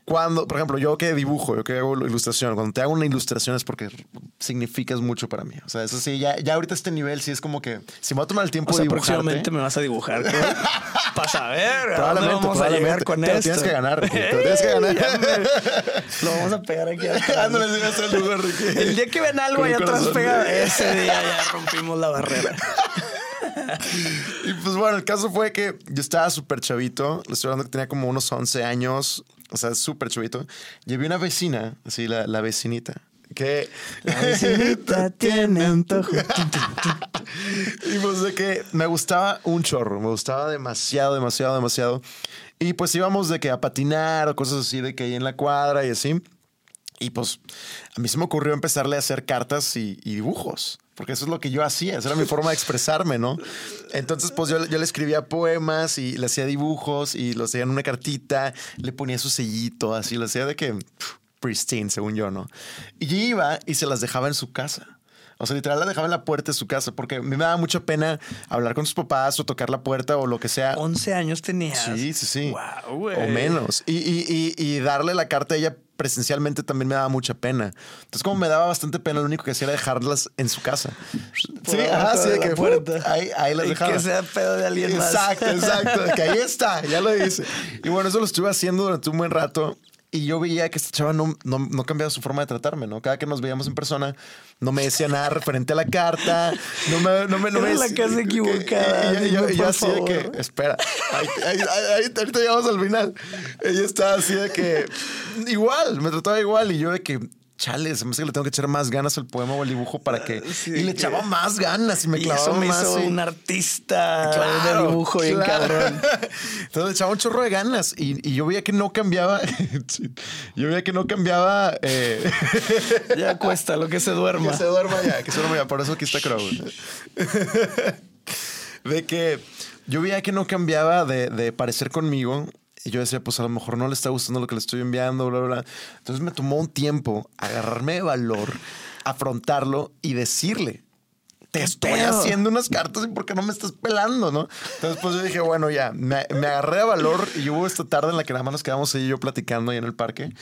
cuando, por ejemplo, yo que dibujo, yo que hago ilustración, cuando te hago una ilustración es porque significas mucho para mí. O sea, eso sí, ya, ya ahorita este nivel sí es como que si me voy a tomar el tiempo O sea, de dibujarte. próximamente me vas a dibujar. Para saber a dónde Probablemente, vamos a llegar con Te lo tienes que ganar, Ricky, te lo tienes que ganar. Lo vamos a pegar aquí el lugar, Ricky. El día que ven algo allá atrás pegado, ese día ya rompimos la barrera. Y pues bueno, el caso fue que yo estaba súper chavito, le estoy hablando que tenía como unos 11 años, o sea, súper chavito. Llevé una vecina, así la, la vecinita, que... La vecinita tiene antojo. y pues de que me gustaba un chorro, me gustaba demasiado, demasiado, demasiado. Y pues íbamos de que a patinar o cosas así, de que ahí en la cuadra y así. Y pues a mí se me ocurrió empezarle a hacer cartas y, y dibujos, porque eso es lo que yo hacía, esa era mi forma de expresarme, ¿no? Entonces pues yo, yo le escribía poemas y le hacía dibujos y los hacía en una cartita, le ponía su sellito, así, lo hacía de que pff, pristine, según yo, ¿no? Y yo iba y se las dejaba en su casa. O sea, literal la dejaba en la puerta de su casa, porque a mí me daba mucha pena hablar con sus papás o tocar la puerta o lo que sea. 11 años tenías. Sí, sí, sí. Wow, güey. O menos. Y, y- y- y darle la carta a ella presencialmente también me daba mucha pena. Entonces, como me daba bastante pena, lo único que hacía era dejarlas en su casa. Por Sí, ajá, sí, de que puerta. ahí, ahí las Y dejaba. que sea pedo de alguien más. Exacto, exacto. que ahí está, ya lo hice. Y bueno, eso lo estuve haciendo durante un buen rato. Y yo veía que esta chava no, no, no cambiaba su forma de tratarme, ¿no? Cada que nos veíamos en persona, no me decía nada referente a la carta, no me... No me, no Era me la decía- casa equivocada, Y, y- y yo, y yo así de que, espera, ahí- ahí- ahí- ahorita llegamos al final. Ella estaba así de que, igual, me trataba igual. Y yo de que, chale, se me hace que le tengo que echar más ganas al poema o al dibujo para que... Sí, y le que- echaba más ganas y me Y clavaba eso me más. hizo y- un artista de Claro, dibujo bien cabrón. Entonces le echaba un chorro de ganas y, y yo veía que no cambiaba. yo veía que no cambiaba. eh, Ya cuesta lo que se duerma. que se duerma ya, que se duerma ya. Por eso aquí está Crow. de que yo veía que no cambiaba de, de parecer conmigo. Y yo decía, pues a lo mejor no le está gustando lo que le estoy enviando, bla, bla, bla. Entonces me tomó un tiempo agarrarme de valor, afrontarlo y decirle, te estoy haciendo unas cartas y por qué no me estás pelando, ¿no? Entonces, pues yo dije, bueno, ya, me, me agarré de valor y hubo esta tarde en la que nada más nos quedamos ella y yo platicando ahí en el parque.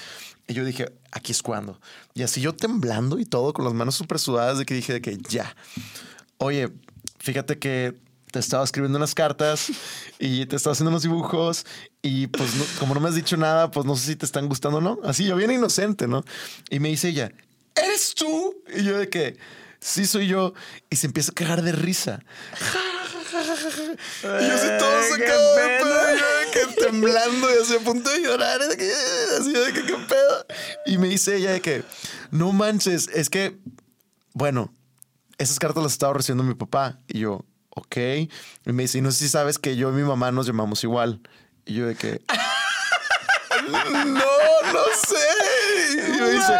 Y yo dije, aquí es cuando. Y así yo temblando y todo, con las manos súper sudadas, de que dije de que ya. Oye, fíjate que te estaba escribiendo unas cartas y te estaba haciendo unos dibujos y pues no- como no me has dicho nada, pues no sé si te están gustando o no. Así yo bien inocente, ¿no? Y me dice ella, ¿eres tú? Y yo de que, sí soy yo. Y se empieza a cagar de risa. Y yo así todo Eh, qué sacado de pedo, yo de que temblando y así a punto de llorar, de que, así de que qué pedo. Y me dice ella de que, no manches, es que, bueno, esas cartas las estaba recibiendo mi papá. Y yo, ok. Y me dice, y no sé si sabes que yo y mi mamá nos llamamos igual. Y yo de que, no, no sé. Y me dice,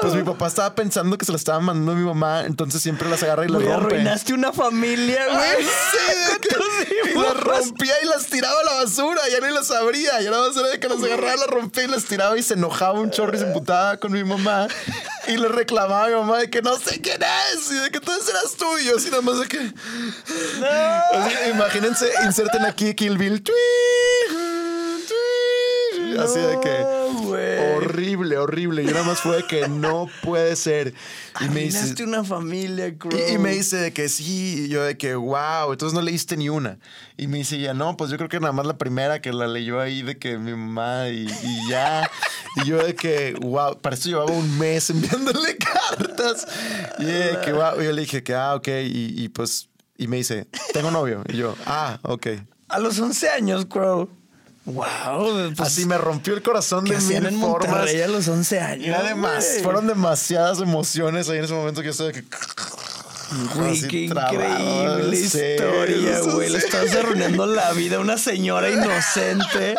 pues mi papá estaba pensando que se la estaba mandando a mi mamá, entonces siempre las agarra y las Güey, rompe. arruinaste una familia, Ay, güey. sí, de que- y dibujos. las rompía y las tiraba a la basura, ya ni las abría, ya nada más era de que las agarraba, las rompía y las tiraba y se enojaba un chorro y se emputaba con mi mamá y le reclamaba a mi mamá de que no sé quién es y de que entonces eras tú y yo así nada más de que... Así, imagínense, inserten aquí Kill Bill. Tui, tui, Así de que... Horrible, horrible. Y nada más fue de que no puede ser. Y me dice, una familia, Crow. y, y me dice de que sí, y yo de que wow, entonces no leíste ni una. Y me dice ya no, pues yo creo que nada más la primera que la leyó ahí de que mi mamá y, y ya. y yo de que wow, para esto llevaba un mes enviándole cartas. Y de que wow, y yo le dije que ah, ok, y, y pues, y me dice, tengo novio. Y yo, ah, ok. A los 11 años, Crow. Wow. Pues, Así me rompió el corazón ¿Qué de mil en formas. Monterrey a los 11 años? Güey? fueron demasiadas emociones ahí en ese momento que yo estoy de que. Güey, qué increíble historia, güey. Le estás arruinando la vida a una señora inocente.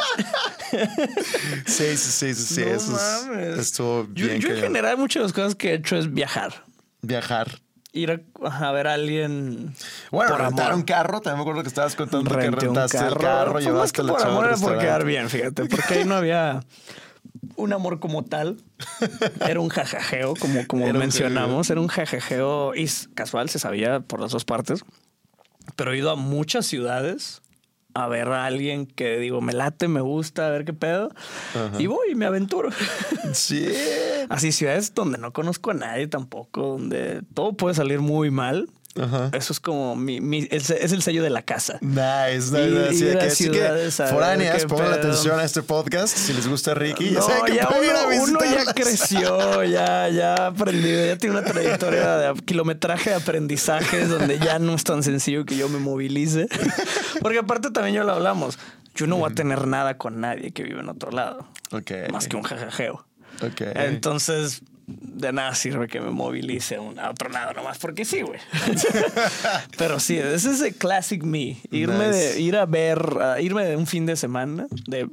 Sí, sí, sí, sí, sí. No eso es- mames. estuvo Yo, bien. yo en cañón. general muchas de las cosas que he hecho es viajar. Viajar. Ir a, a ver a alguien Bueno, por rentar amor. un carro. También me acuerdo que estabas contando que Renté un rentaste el carro. carro, Pues llevaste la por amor era por quedar bien, fíjate. Porque ahí no había un amor como tal. Era un jajajeo, como, como Era un mencionamos. Era un jajajeo y casual, se sabía por las dos partes. Pero he ido a muchas ciudades a ver a alguien que digo, me late, me gusta, a ver qué pedo. Y voy y me aventuro. Sí. Así, ciudades donde no conozco a nadie tampoco, donde todo puede salir muy mal. Ajá. Eso es como mi, mi- es, es el sello de la casa. Nice, nice, Y-. Así a que, así que foráneas, pongan atención a este podcast. Si les gusta Ricky, ya No, saben que ya uno, uno ya creció, ya, ya ha aprendido, ya tiene una trayectoria de kilometraje de aprendizajes donde ya no es tan sencillo que yo me movilice. Porque aparte también ya lo hablamos. Yo no voy a tener nada con nadie que vive en otro lado. Ok. Más que un jajajeo. Ok. Entonces, de nada sirve que me movilice a, otro lado nomás porque sí, güey. Pero sí, ese es el classic me. Irme Nice. de ir a ver, irme de un fin de semana. De,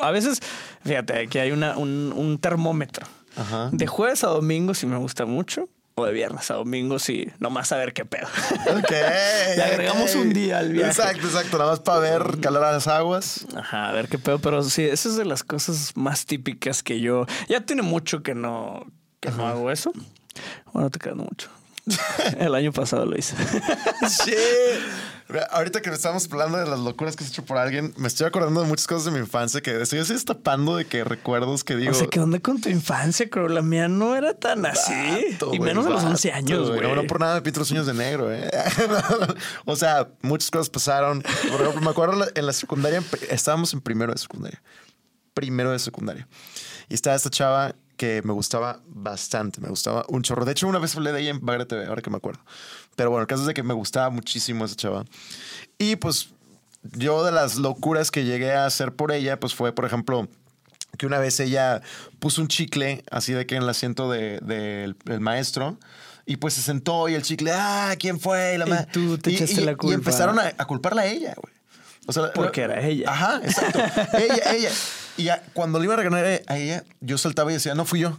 a veces, fíjate, aquí hay una, un, un termómetro. Ajá. De jueves a domingo si me gusta mucho. O de viernes a domingo si nomás a ver qué pedo. Ok. Le agregamos un día al viaje. Exacto, exacto. Nada más para ver, calar a las aguas. Ajá, a ver qué pedo, pero sí, esa es de las cosas más típicas que yo. Ya tiene mucho que no, que no hago eso. Bueno, te quedando mucho. El año pasado lo hice. Sí. Ahorita que estamos hablando de las locuras que has hecho por alguien, me estoy acordando de muchas cosas de mi infancia que estoy así destapando de que recuerdos que digo. o sea, ¿qué onda con tu infancia, creo? La mía no era tan así. Y menos de los vato, 11 años, güey. No, no por nada me pinto los sueños de negro, ¿eh? o sea, muchas cosas pasaron. Por ejemplo, me acuerdo en la secundaria, estábamos en primero de secundaria. primero de secundaria. Y estaba esta chava que me gustaba bastante, me gustaba un chorro. De hecho, una vez hablé de ella en Bagre TV, ahora que me acuerdo. Pero bueno, el caso es de que me gustaba muchísimo esa chava. Y pues yo de las locuras que llegué a hacer por ella, pues fue, por ejemplo, que una vez ella puso un chicle así de que en el asiento del de, del maestro. Y pues se sentó y el chicle, ah, ¿quién fue? Y, la Y tú te y- echaste y- la culpa. Y empezaron a, a culparla a ella, güey. O sea, Porque era ella. Ajá, exacto. ella, ella. Y ya, cuando le iba a regañar a ella, yo saltaba y decía, no fui yo.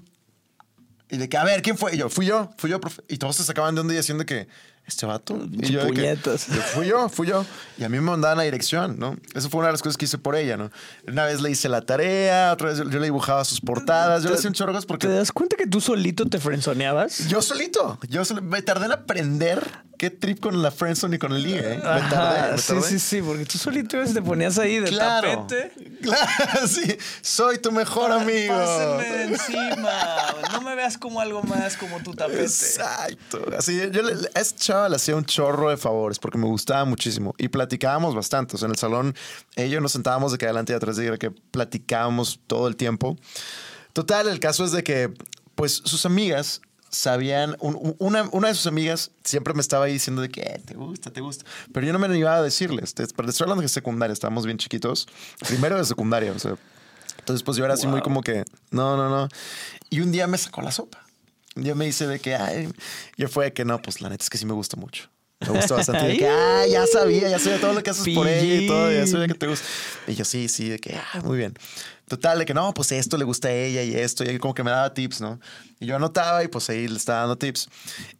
Y de que, a ver, ¿quién fue? Y yo, fui yo, fui yo, profe. Y todos se sacaban de un día diciendo que, este vato. Y yo, de que, Puñetas. yo, fui yo, fui yo. Y a mí me mandaban la dirección, ¿no? Eso fue una de las cosas que hice por ella, ¿no? Una vez le hice la tarea, otra vez yo, yo le dibujaba sus portadas, yo le hacía un chorro de cosas ¿Te porque das cuenta que tú solito te frenzoneabas? yo solito, yo solo, me tardé en aprender qué trip con la friendzone y con el ligue, ¿eh? Me Ajá, tardé, me sí, tardé. sí, sí, porque tú solito te ponías ahí de Claro. tapete. Claro, sí. Soy tu mejor amigo. Pásenme encima. No me veas como algo más como tu tapete. Exacto. Así, yo le, a esa chava le hacía un chorro de favores porque me gustaba muchísimo y platicábamos bastante. O sea, en el salón, ellos nos sentábamos de que adelante y atrás de que platicábamos todo el tiempo. Total, el caso es de que, pues, sus amigas sabían, un- un- una, una de sus amigas siempre me estaba ahí diciendo de que "Eh, te gusta, te gusta, pero yo no me animaba a decirles, te, pero estoy hablando de secundaria, estábamos bien chiquitos, primero de secundaria, o sea, entonces pues yo era así muy como que, no, no, no, y un día me sacó la sopa, día me dice de que, ay, yo fue de que no, pues la neta es que sí me gusta mucho. Me gusta bastante. De que, ah, ya sabía, ya sabía todo lo que haces por ella y todo, ya sabía que te gusta. Y yo, sí, sí, de que, ah, muy bien. Total, de que no, pues esto le gusta a ella y esto, y como que me daba tips, ¿no? Y yo anotaba y pues ahí le estaba dando tips.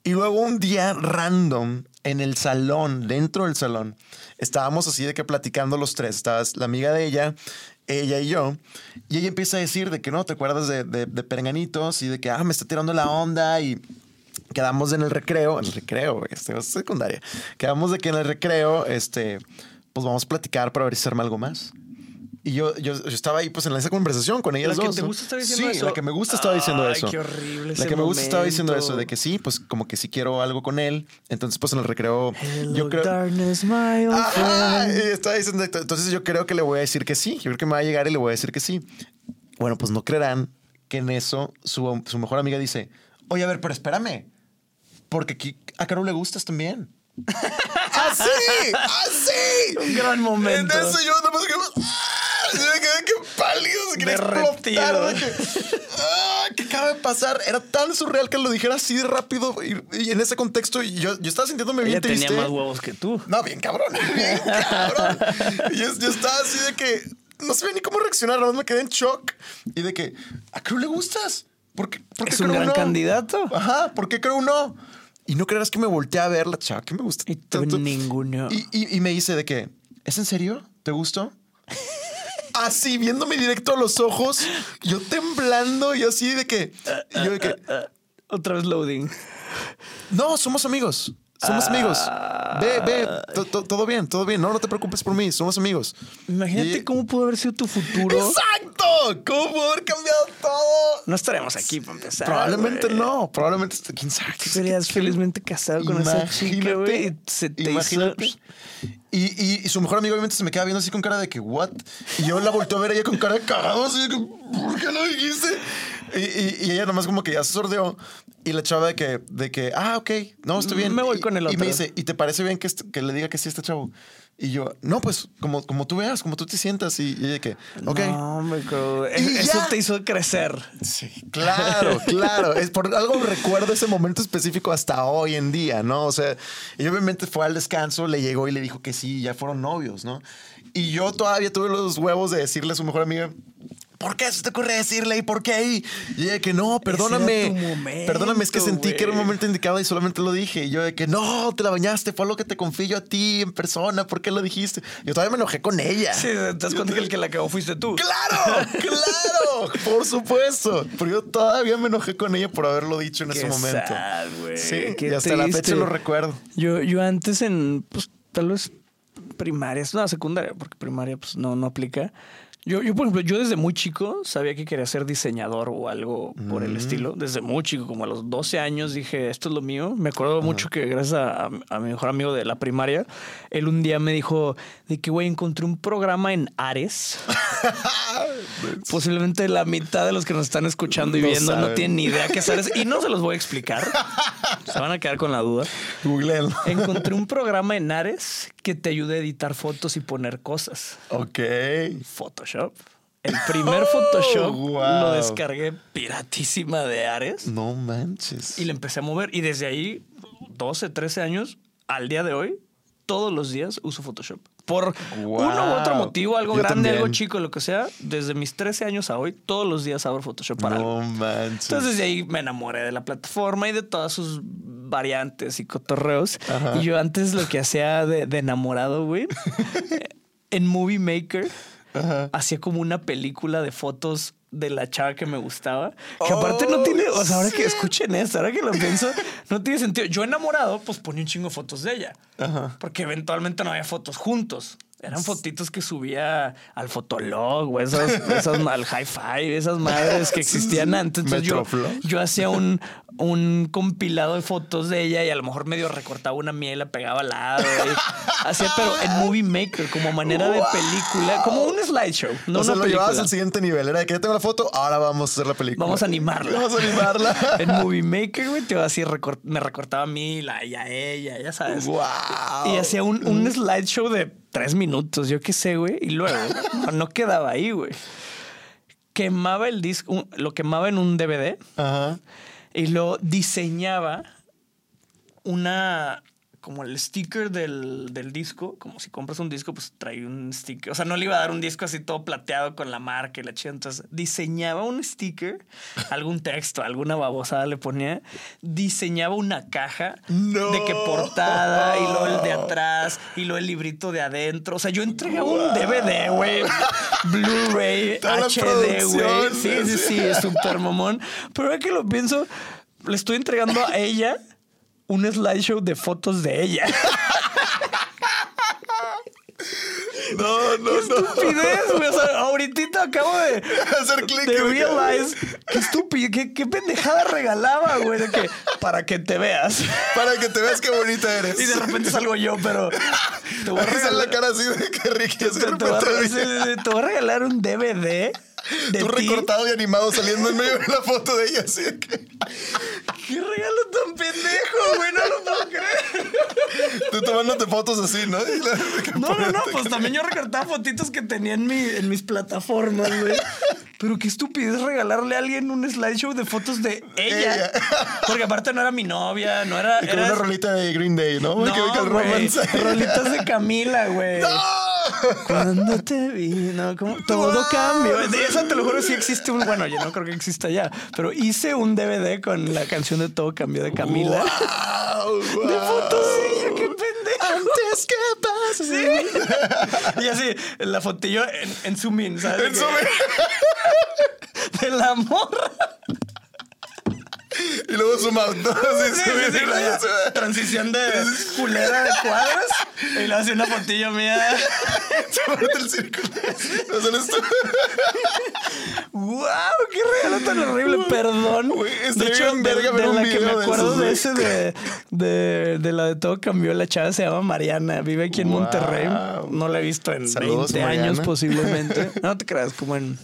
Y luego un día random en el salón, dentro del salón, estábamos así de que platicando los tres. Estabas la amiga de ella, ella y yo, y ella empieza a decir de que no, ¿te acuerdas de, de, Perenganitos? Y de que, ah, me está tirando la onda y quedamos en el recreo, en el recreo, este, es secundaria. Quedamos de que en el recreo, este, pues vamos a platicar para ver si se arma algo más. Y yo, yo, yo estaba ahí pues en esa conversación con ellas ¿La que te ¿no? gusta estaba diciendo sí, eso? la que me gusta estaba diciendo Ay, eso. qué horrible La ese que me gusta estaba diciendo eso, de que sí, pues como que sí quiero algo con él. Entonces pues en el recreo Hello, yo creo... darkness, my old Ajá, friend. y estaba diciendo, entonces yo creo que le voy a decir que sí. Yo creo que me va a llegar y le voy a decir que sí. Bueno, pues no creerán que en eso su, su mejor amiga dice, oye, a ver, pero espérame, porque aquí a Caro le gustas también. ¡Así! ¡Así! Un gran momento. En eso yo nada más que... Se me quedé que pálido, se quería explotar. que, ¡Ah! ¿Qué acaba de pasar? Era tan surreal que lo dijera así rápido y, y en ese contexto y yo, yo estaba sintiéndome bien Ella triste. tenía más huevos que tú. No, bien cabrón, bien cabrón. Y yo, yo estaba así de que no sabía ni cómo reaccionar, nada más me quedé en shock. Y de que, ¿a Crew le gustas? ¿Por qué, por qué Es un gran no? candidato. Ajá, ¿por qué Crew no? Y no creerás que me volteé a ver la chava que me gusta. Y tú tanto. ninguno. Y, y- y me dice de que, ¿es en serio? ¿Te gustó? Así, viéndome directo a los ojos, yo temblando y así de que, yo de que, Otra vez loading. no, somos amigos. Somos amigos. Ve, ve, to- to- todo bien, todo bien. No, no te preocupes por mí, somos amigos. Imagínate Y- cómo pudo haber sido tu futuro. ¡Exacto! ¿Cómo pudo haber cambiado todo? No estaremos aquí para empezar. Probablemente no, probablemente, quién sabe. Serías felizmente casado con esa chica, güey. Y se te imagínate. hizo... Y, y- y su mejor amigo obviamente se me queda viendo así con cara de que, ¿what? Y yo la volteo a ver a ella con cara de cagado, así de que, ¿por qué lo dijiste? Y, ella nomás como que ya se sordeó. Y la chava de que, de que, ah, ok, no, estoy bien. Me voy con el Y me otro. dice, ¿y te parece bien que, que le diga que sí a este chavo? Y yo, no, pues como, como tú veas, como tú te sientas. Y, y ella que, ok. No, Y Eso ya. te hizo crecer. Sí, claro, claro. Es por algo recuerdo ese momento específico hasta hoy en día, ¿no? O sea, y obviamente fue al descanso, le llegó y le dijo que sí, ya fueron novios, ¿no? Y yo todavía tuve los huevos de decirle a su mejor amiga. ¿Por qué se te ocurre decirle y por qué? Y ella que no, perdóname. momento, perdóname, es que sentí que era un momento indicado y solamente lo dije. Y yo de que no, te la bañaste, fue algo que te confío a ti en persona, ¿por qué lo dijiste? Yo todavía me enojé con ella. Sí, te das cuenta que el que la cagó fuiste tú. ¡Claro! ¡Claro! Por supuesto. Pero yo todavía me enojé con ella por haberlo dicho en Qué ese momento. sad. Sí, Qué y hasta la fecha lo recuerdo. Yo, yo antes en, pues, tal vez primaria, no, secundaria, porque primaria, pues, no, no aplica. Yo, yo, por ejemplo, yo desde muy chico sabía que quería ser diseñador o algo por el Mm. estilo. Desde muy chico, como a los 12 años, dije, esto es lo mío. Me acuerdo mucho que gracias a, a mi mejor amigo de la primaria, él un día me dijo de que, güey, encontré un programa en Ares. Posiblemente la mitad de los que nos están escuchando y No viendo no tienen ni idea qué es Ares. Y no se los voy a explicar. Se van a quedar con la duda. Googleenlo. Encontré un programa en Ares que te ayuda a editar fotos y poner cosas. Ok. Photoshop. El primer Oh, Photoshop wow. lo descargué piratísima de Ares No manches. y le empecé a mover. Y desde ahí, 12, 13 años, al día de hoy, todos los días uso Photoshop. Por Wow. uno u otro motivo, algo Yo grande, algo chico, lo que sea, desde mis 13 años a hoy, todos los días abro Photoshop para algo. Manches. Entonces de ahí me enamoré de la plataforma y de todas sus variantes y cotorreos. Ajá. Y yo antes lo que hacía de, de enamorado, güey, en Movie Maker, hacía como una película de fotos de la chava que me gustaba. Que Oh, aparte no tiene, o sea, ahora que escuchen esto, ahora que lo pienso, no tiene sentido. Yo enamorado, pues ponía un chingo de fotos de ella. Ajá. Porque eventualmente no había fotos juntos. Eran fotitos que subía al Fotolog, o esas, esas al Hi-Fi, esas madres que existían antes. Entonces yo, yo hacía un, un compilado de fotos de ella y a lo mejor medio recortaba una mía y la pegaba al lado. y hacía, pero en Movie Maker, como manera de película, como un slideshow, no o sea, una lo llevabas al siguiente nivel. Era de que ya tengo la foto, ahora vamos a hacer la película. Vamos a animarla. Vamos a animarla. en Movie Maker, güey, te así recort- me recortaba a mí la, y a ella, ya sabes. wow. Y hacía un, un slideshow de tres minutos, yo qué sé, güey. Y luego no, no quedaba ahí, güey. Quemaba el disco, lo quemaba en un DVD Ajá. y lo diseñaba una como el sticker del, del disco, como si compras un disco, pues trae un sticker. O sea, no le iba a dar un disco así todo plateado con la marca y la chida. Entonces, diseñaba un sticker, algún texto, alguna babosada le ponía, diseñaba una caja No. de que portada y luego el de atrás y luego el librito de adentro. O sea, yo entregaba un DVD, güey, Blu-ray, HD, güey. Sí, sí, sí, es súper mamón. Pero ahora que lo pienso, le estoy entregando a ella un slideshow de fotos de ella. No, no, no. Estupidez, güey. O sea, ahorita acabo de, Hacer clic. de realize qué estúpido, qué, qué pendejada regalaba, güey. De que para que te veas. Para que te veas qué bonita eres. Y de repente salgo yo, pero te voy a sale la regalar, cara así de que Ricky te, te te voy a regalar un DVD de Tú ti. recortado y animado saliendo en medio de la foto de ella, así de que Qué regalo tan pendejo, güey. No lo puedo creer. tú tomándote fotos así, ¿no? No, no, no, pues también yo recortaba fotitos que tenía en, mi, en mis plataformas, güey. Pero qué estupidez regalarle a alguien un slideshow de fotos de ella. Ella. Porque aparte no era mi novia, no era. Y con era- una rolita de Green Day, ¿no? No, Romance. Rolitas de Camila, güey. Cuando te vi, no, como todo cambió. De esa te lo juro, sí existe un. Bueno, yo no creo que exista ya, pero hice un DVD con la canción de Todo cambió de Camila. Wow, De wow. fotos de ella, qué pendejo. Antes que pase. Sí. Y así, la fotillo en, en zoom in, ¿sabes? En zoom De la morra. Y luego sube. transición de culera de cuadros. Y le hace una fotillo mía. Se parte el círculo. No tú. ¡Wow! ¡Qué regalo tan horrible! Perdón. De hecho, de, la que me de acuerdo esos, de ese de, la de todo cambió, la chava se llama Mariana, vive aquí en Wow. Monterrey. No la he visto en Saludos, 20 años posiblemente. No te creas, como en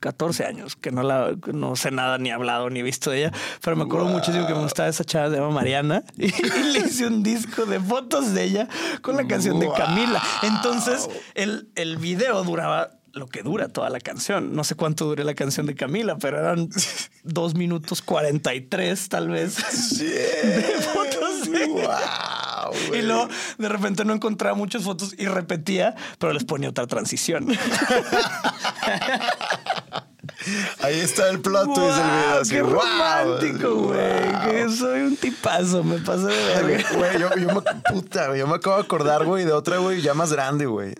14 años que no la no sé nada ni hablado ni visto de ella, pero me acuerdo muchísimo que me gustaba esa chava se llama Mariana y, le hice un disco de fotos de ella con la canción de. Camila. Entonces, el, el video duraba lo que dura toda la canción. No sé cuánto dure la canción de Camila, pero eran dos minutos 43 tal vez. De fotos de- Wow, Y luego de repente no encontraba muchas fotos y repetía, pero les ponía otra transición. Ahí está el plot twist del video. Así, ¡Qué wow. romántico, güey! Que soy un tipazo, me pasé de verga. Güey, yo, yo me, puta, yo me acabo de acordar, güey, de otra, güey, ya más grande, güey.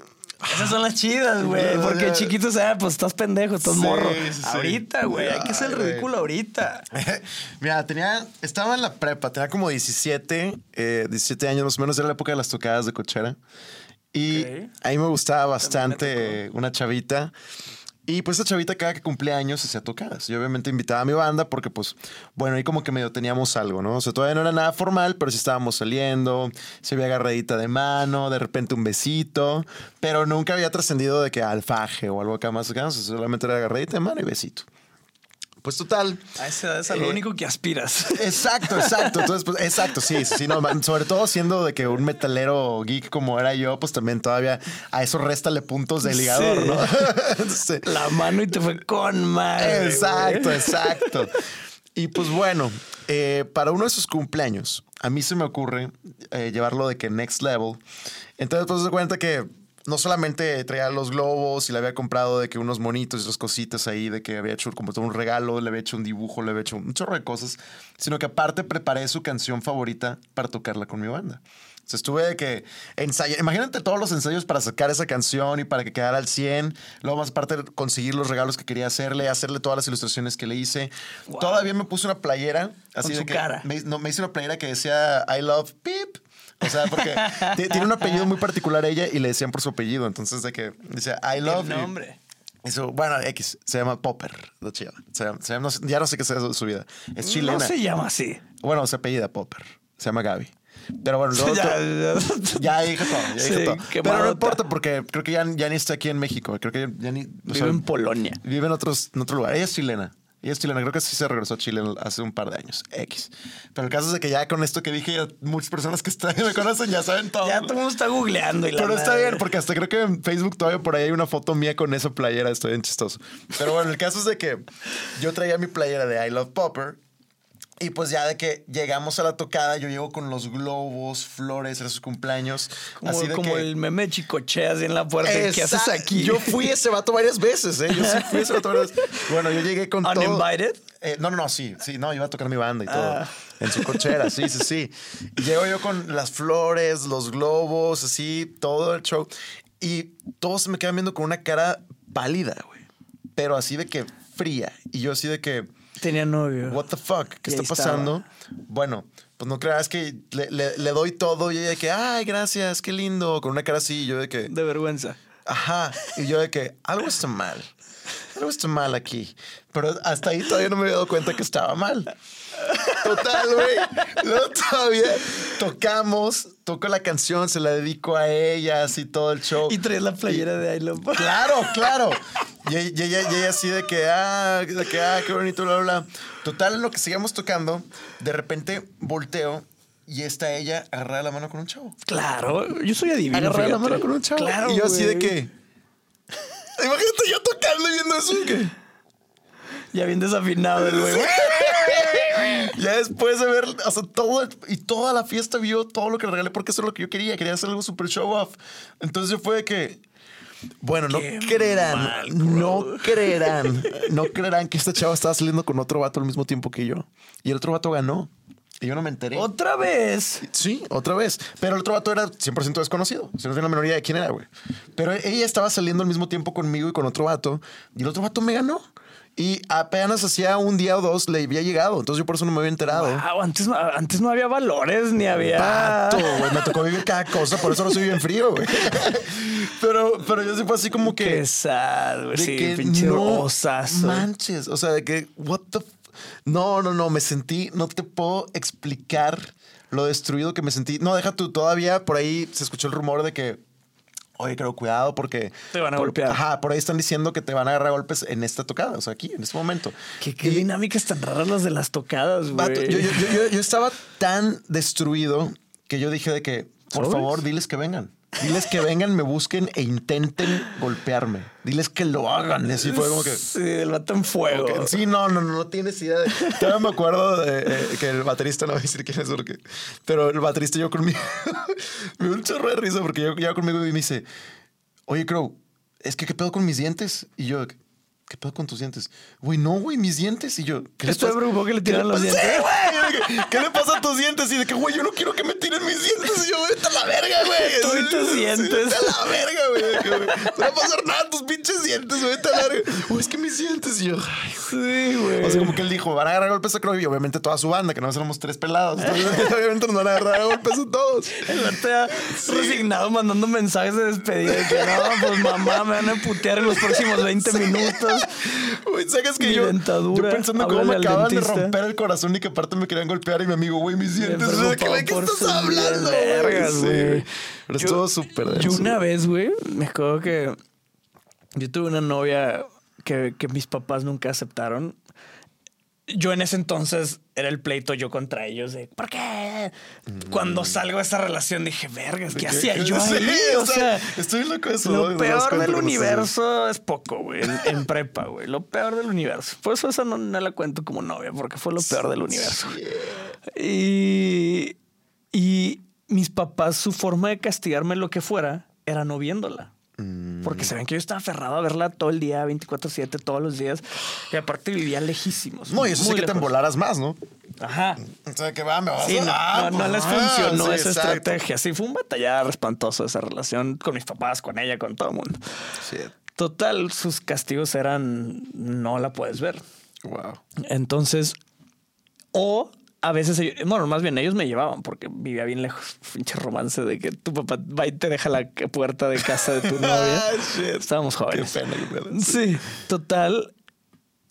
Esas son las chidas, güey. Porque ya. chiquitos, ah, pues estás pendejo, estás Sí, morro. sí. Ahorita, güey. Hay que güey. ridículo ahorita. Mira, tenía, estaba en la prepa, tenía como 17, eh, 17 años más o menos, era la época de las tocadas de cochera. Y Ok. a mí me gustaba bastante una chavita. Y pues esa chavita cada que cumplía años hacía tocadas. Yo obviamente invitaba a mi banda porque pues, bueno, ahí como que medio teníamos algo, ¿no? O sea, todavía no era nada formal, pero sí estábamos saliendo, se había agarradita de mano, de repente un besito, pero nunca había trascendido de que alfaje o algo acá más, acá, solamente era agarradita de mano y besito. Pues total, A esa edad es a lo Eh, único que aspiras. Exacto, exacto. Entonces, pues, exacto, sí, sí, no, sobre todo siendo de que un metalero geek como era yo, pues también todavía a eso réstale puntos de ligador, Sí. ¿no? La mano y te fue con madre. exacto, güey. exacto. Y pues bueno, eh, para uno de sus cumpleaños, a mí se me ocurre eh, llevarlo de que next level. Entonces, pues se cuenta que no solamente traía los globos y le había comprado de que unos monitos y esas cositas ahí, de que había hecho como todo un regalo, le había hecho un dibujo, le había hecho un chorro de cosas, sino que aparte preparé su canción favorita para tocarla con mi banda. Sea, estuve de que ensayar. Imagínate todos los ensayos para sacar esa canción y para que quedara al 100. Luego, más aparte, conseguir los regalos que quería hacerle, hacerle todas las ilustraciones que le hice. Wow. Todavía me puse una playera. Así Con de su que cara. Me, no, me hice una playera que decía I love Pip. O sea, porque ti- tiene un apellido muy particular ella y le decían por su apellido. Entonces, de que decía I love you. nombre. Eso, bueno, X, se llama Popper, la chida. Se llama- se llama- no ya no sé qué sea su, su vida. Es chilena. No se llama así. Bueno, se apellida Popper. Se llama Gaby. Pero bueno, luego Ya, to- ya. ya dije todo, ya dije Sí, todo. qué Pero no malota. importa porque creo que ya, ya ni está aquí en México. Creo que ya, ya ni... Vive sea, en Polonia. Vive en, otros, en otro lugar. Ella es chilena. Ella es chilena. Creo que sí se regresó a Chile hace un par de años. X. Pero el caso es de que ya con esto que dije, ya muchas personas que están, me conocen ya saben todo. Ya todo el mundo está googleando y la Pero está bien, porque hasta creo que en Facebook todavía por ahí hay una foto mía con esa playera. Estoy bien chistoso. Pero bueno, el caso es de que yo traía mi playera de I Love Popper. Y pues ya de que llegamos a la tocada, yo llego con los globos, flores, era sus cumpleaños. Como, así de como que, el meme chicoche así en la puerta. ¿Qué haces aquí? Yo fui ese vato varias veces, ¿eh? Yo sí fui ese vato varias veces. Bueno, yo llegué con todo. ¿Uninvited? Eh, no, no, no, sí, sí, no, iba a tocar mi banda y todo. Ah. En su cochera, sí, sí, sí. Llego yo con las flores, los globos, así, todo el show. Y todos se me quedan viendo con una cara pálida, güey. Pero así de que fría. Y yo así de que, Tenía novio. what the fuck, ¿qué Y está pasando? Bueno, pues no creas que le, le- le doy todo y ella de que, ay, gracias, qué lindo. Con una cara así, y yo de que, De vergüenza. Ajá. Y yo de que algo está mal. Algo está mal aquí. Pero hasta ahí todavía no me había dado cuenta que estaba mal. Total, güey. Luego todavía tocamos, toco la canción, se la dedico a ella, así todo el show. Y traes la playera de I Love Claro, claro. Y, y ella, y ella así de que, ah, de que, ah, qué bonito, bla, bla, bla. Total, en lo que seguíamos tocando, de repente volteo y está ella agarrada la mano con un chavo. Claro, yo soy adivino. Agarrada la mano con un chavo. Claro, y yo así de que. Imagínate yo tocando y viendo eso. que Ya bien desafinado el güey. Ya después de ver, o sea, todo y toda la fiesta vio todo lo que le regalé porque eso es lo que yo quería. Quería hacer algo super show off. Entonces yo fue de que. Bueno, no Qué creerán, mal, no creerán, no creerán que esta chava estaba saliendo con otro vato al mismo tiempo que yo. Y el otro vato ganó. Y yo no me enteré. Otra vez. Sí, otra vez. Pero el otro vato era 100% desconocido. Se no tenía la menor idea de quién era, güey. Pero ella estaba saliendo al mismo tiempo conmigo y con otro vato. Y el otro vato me ganó. Y apenas hacía un día o dos le había llegado. Entonces yo por eso no me había enterado. Wow, antes, no- antes no había valores ni había. Pato, güey. Me tocó vivir cada cosa. Por eso no soy bien frío, güey. Pero, pero yo sí fue así como que... Qué sad, güey. Sí, que pinche no osazo. manches. O sea, de que, what the... No, no, no. Me sentí... No te puedo explicar lo destruido que me sentí. No, deja tú. Todavía por ahí se escuchó el rumor de que... Oye, creo cuidado porque... Te van a por- golpear. Ajá, por ahí están diciendo que te van a agarrar golpes en esta tocada. O sea, aquí, en este momento. Qué, dinámicas tan raras las de las tocadas, güey. yo, yo- yo- yo- yo estaba tan destruido que yo dije de que, por favor, diles que vengan. Diles que vengan, me busquen e intenten golpearme. Diles que lo hagan. Y así fue como que... Sí, el vato en fuego. sí, no, no, no, no tienes idea. De, todavía me acuerdo de, eh, que el baterista, no voy a decir quién es porque... Pero el baterista yo conmigo... me dio un chorro de risa porque yo ya conmigo y me dice... Oye, Crow, es que qué pedo con mis dientes. Y yo... ¿qué pedo con tus dientes? Güey, no, güey, mis dientes. Y yo, ¿qué le pasa? preocupado que le tiran los Sí, dientes. güey. ¿Qué le pasa a tus dientes? Y de que, güey, yo no quiero que me tiren mis dientes. Y yo, vete a la verga, güey. Tú y tus Sí, dientes. Vete a la verga, güey. No va a pasar nada a tus pinches dientes, vete a la verga. Güey, es que mis dientes. Y yo, ay, Sí, güey. o sea, como que él dijo, van a agarrar golpes a Croy y obviamente toda su banda, que no éramos tres pelados. Entonces, obviamente nos van a agarrar a golpes a todos. El vato ya resignado mandando mensajes de despedida de que no, pues mamá, me van a putear en los próximos 20 minutos. Güey, ¿sabes que Mi yo, dentadura, yo pensando cómo me acaban de romper el corazón y que aparte me querían golpear y mi amigo, güey, mis dientes. ¿De qué, güey, ¿qué por estás hablando? vergas, Sí, güey. Pero Yo- estuvo súper Yo denso. una vez, güey, me acuerdo que yo tuve una novia que, que mis papás nunca aceptaron. Yo en ese entonces era el pleito yo contra ellos de ¿por qué? Cuando salgo de esa relación dije, vergas, ¿qué hacía yo Sí, ahí? o sea, estoy loco de eso. lo peor del universo es poco, güey, en, en prepa, güey. Lo peor del universo. Por eso esa no, no la cuento como novia, porque fue lo peor del universo. Y, y mis papás, su forma de castigarme lo que fuera era no viéndola. Porque se ven que yo estaba aferrado a verla todo el día, 24-7, todos los días. Y aparte vivía lejísimos. No, y eso sí que te embolaras más, ¿no? Ajá. O sea, que va, me vas Sí, a... no, Ah, no, no les pues, funcionó sí, esa exacto. estrategia. Sí, fue un batallar espantoso esa relación con mis papás, con ella, con todo el mundo. Total, sus castigos eran no la puedes ver. Wow. Entonces, o a veces, ellos- bueno, más bien ellos me llevaban porque vivía bien lejos. Pinche romance de que tu papá va y te deja la puerta de casa de tu novia. Ah, shit. Estábamos Qué jóvenes. pena, qué pena. Sí, total.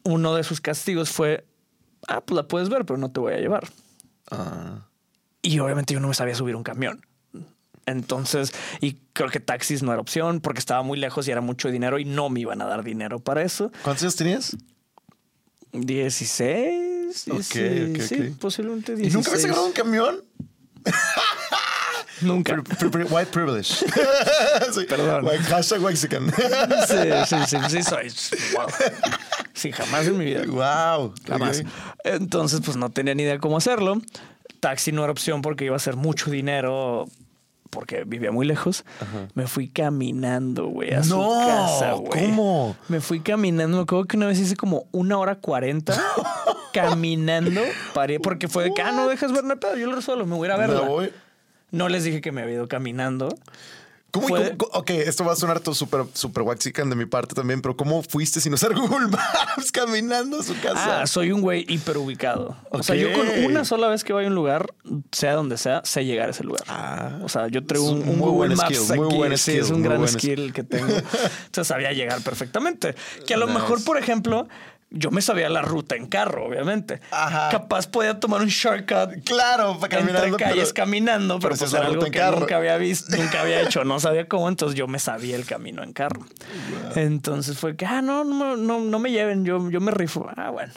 Uno de sus castigos fue: Ah, pues la puedes ver, pero no te voy a llevar. Ah. Y obviamente yo no me sabía subir un camión. Entonces, y creo que taxis no era opción porque estaba muy lejos y era mucho dinero y no me iban a dar dinero para eso. ¿Cuántos años tenías? 16, Ok, 16, ok, sí, ok. posiblemente ¿Y 16. nunca habías agarrado un camión? Nunca. Pri- pri- White privilege. Sí. Perdón. Hashtag Mexican. Sí, sí, sí, sí, soy. Wow. Sí, jamás en mi vida. wow. Jamás. Entonces, pues no tenía ni idea cómo hacerlo. Taxi no era opción porque iba a ser mucho dinero porque vivía muy lejos. Me fui caminando, güey, a su No, casa, güey. ¿cómo? Me fui caminando. Me acuerdo que una vez hice como una hora cuarenta caminando. Paré porque fue de que, ah, no dejas ver, no hay pedo, yo lo resuelvo, me voy a ir a verla. No les dije que me había ido caminando. ¿Cómo, Fue- cómo- ok, esto va a sonar todo súper super waxican de mi parte también, pero ¿cómo fuiste sin usar Google Maps caminando a su casa? Ah, soy un güey hiperubicado. O sea, yo con una sola vez que vaya a un lugar, sea donde sea, sé llegar a ese lugar. Ah. o sea, yo traigo un, un Google buen Maps skill, muy aquí. buen sí, skill, es un gran skill que tengo. Entonces sabía llegar perfectamente. Que a lo Nice. mejor, por ejemplo, yo me sabía la ruta en carro, obviamente. Ajá. Capaz podía tomar un shortcut Claro, para caminar. entre calles caminando, pero, pero pues era algo que carro. nunca había visto, nunca había hecho, no sabía cómo, entonces yo me sabía el camino en carro. Entonces fue que, ah, no, no, no, no me lleven, yo, yo me rifo. Ah, bueno.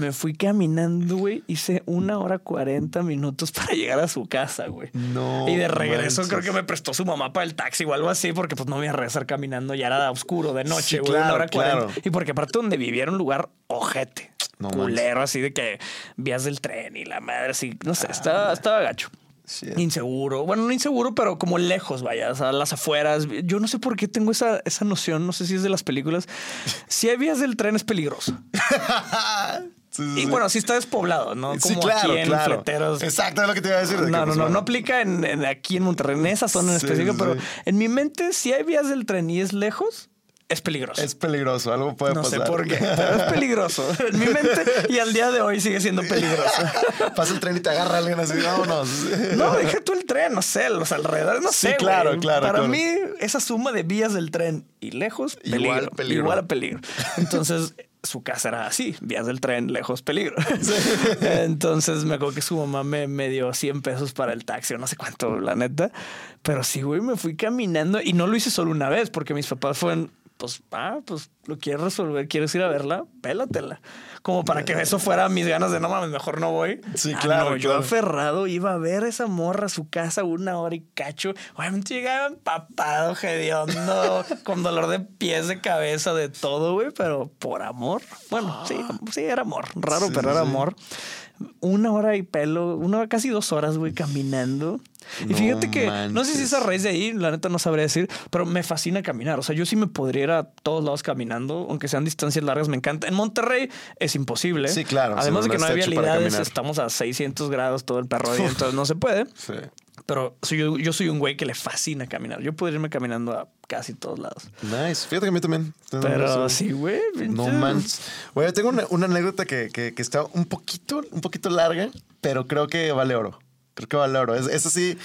Me fui caminando, güey. Hice una hora cuarenta minutos para llegar a su casa, güey. No Y de regreso manches. creo que me prestó su mamá para el taxi o algo así, porque pues no me iba a regresar caminando, ya era oscuro de noche, Sí, güey. claro, una hora claro. cuarenta. Y porque aparte donde vivía era un lugar ojete. No culero, así de que vías del tren y la madre, así, no sé, estaba, estaba gacho. Shit. Inseguro. Bueno, no inseguro, pero como lejos, vaya, sea, las afueras. Yo no sé por qué tengo esa, esa noción, no sé si es de las películas. Si hay vías del tren es peligroso. Sí, sí, Y sí. bueno, si está despoblado, ¿no? Como Sí, claro, aquí en claro. Fleteros. Exacto, es lo que te iba a decir. de No, no, pues, no, bueno, no aplica en, en aquí en Monterrey, en esa zona en Sí, específico, sí, pero sí. en mi mente, si hay vías del tren y es lejos, es peligroso. Es peligroso, algo puede no pasar. sé por qué, pero es peligroso. En mi mente y al día de hoy sigue siendo peligroso. Pasa el tren y te agarra alguien así, vámonos. No, deja tú el tren, no sé, los alrededores, no Sí, sé. claro, claro, Para claro. mí, esa suma de vías del tren y lejos, Igual peligro. peligro. Igual a peligro. Entonces, su casa era así, vías del tren, lejos, peligro. Entonces, me acuerdo que su mamá me, me dio 100 pesos para el taxi o no sé cuánto, la neta. Pero sí, güey, me fui caminando y no lo hice solo una vez porque mis papás fueron, pues, ah, pues lo quieres resolver, quieres ir a verla, pélatela. Como para que eso fuera mis ganas de no mames, mejor no voy. Sí, Ah, claro, no, yo aferrado iba a ver a esa morra a su casa una hora y cacho. Obviamente llegaba empapado, hediondo, con dolor de pies, de cabeza, de todo, güey, pero por amor. Bueno, sí, sí, era amor. Raro, Sí, pero era sí. amor. Una hora y pelo, una hora, casi dos horas, güey, caminando. Y No fíjate que no sé si es a raíz de ahí, la neta no sabría decir, pero me fascina caminar. O sea, yo sí me podría ir a todos lados caminando, aunque sean distancias largas, me encanta. En Monterrey es imposible. Sí, claro, Además de que no no hay vialidades, estamos a 600 grados todo el perro día, entonces no se puede. Sí. Pero soy yo, yo soy un güey que le fascina caminar. Yo podría irme caminando a casi todos lados. Nice. Fíjate que a mí también. Pero sí, güey. No manches. Oye, tengo una, una anécdota que, que- que está un poquito, un poquito larga, pero creo que vale oro. Creo que vale oro. Es, es así.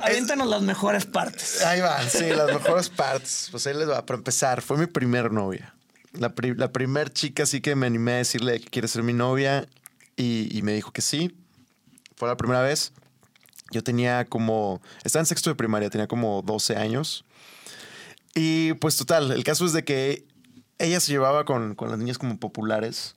Aviéntanos las mejores partes. Ahí van, sí, las mejores partes. Pues ahí les va. Para empezar, fue mi primer novia. La, pri- la primer chica sí que me animé a decirle que quiere ser mi novia y, y me dijo que sí. Fue la primera vez. Yo tenía como, estaba en sexto de primaria, tenía como 12 años. Y pues total, el caso es de que ella se llevaba con, con las niñas como populares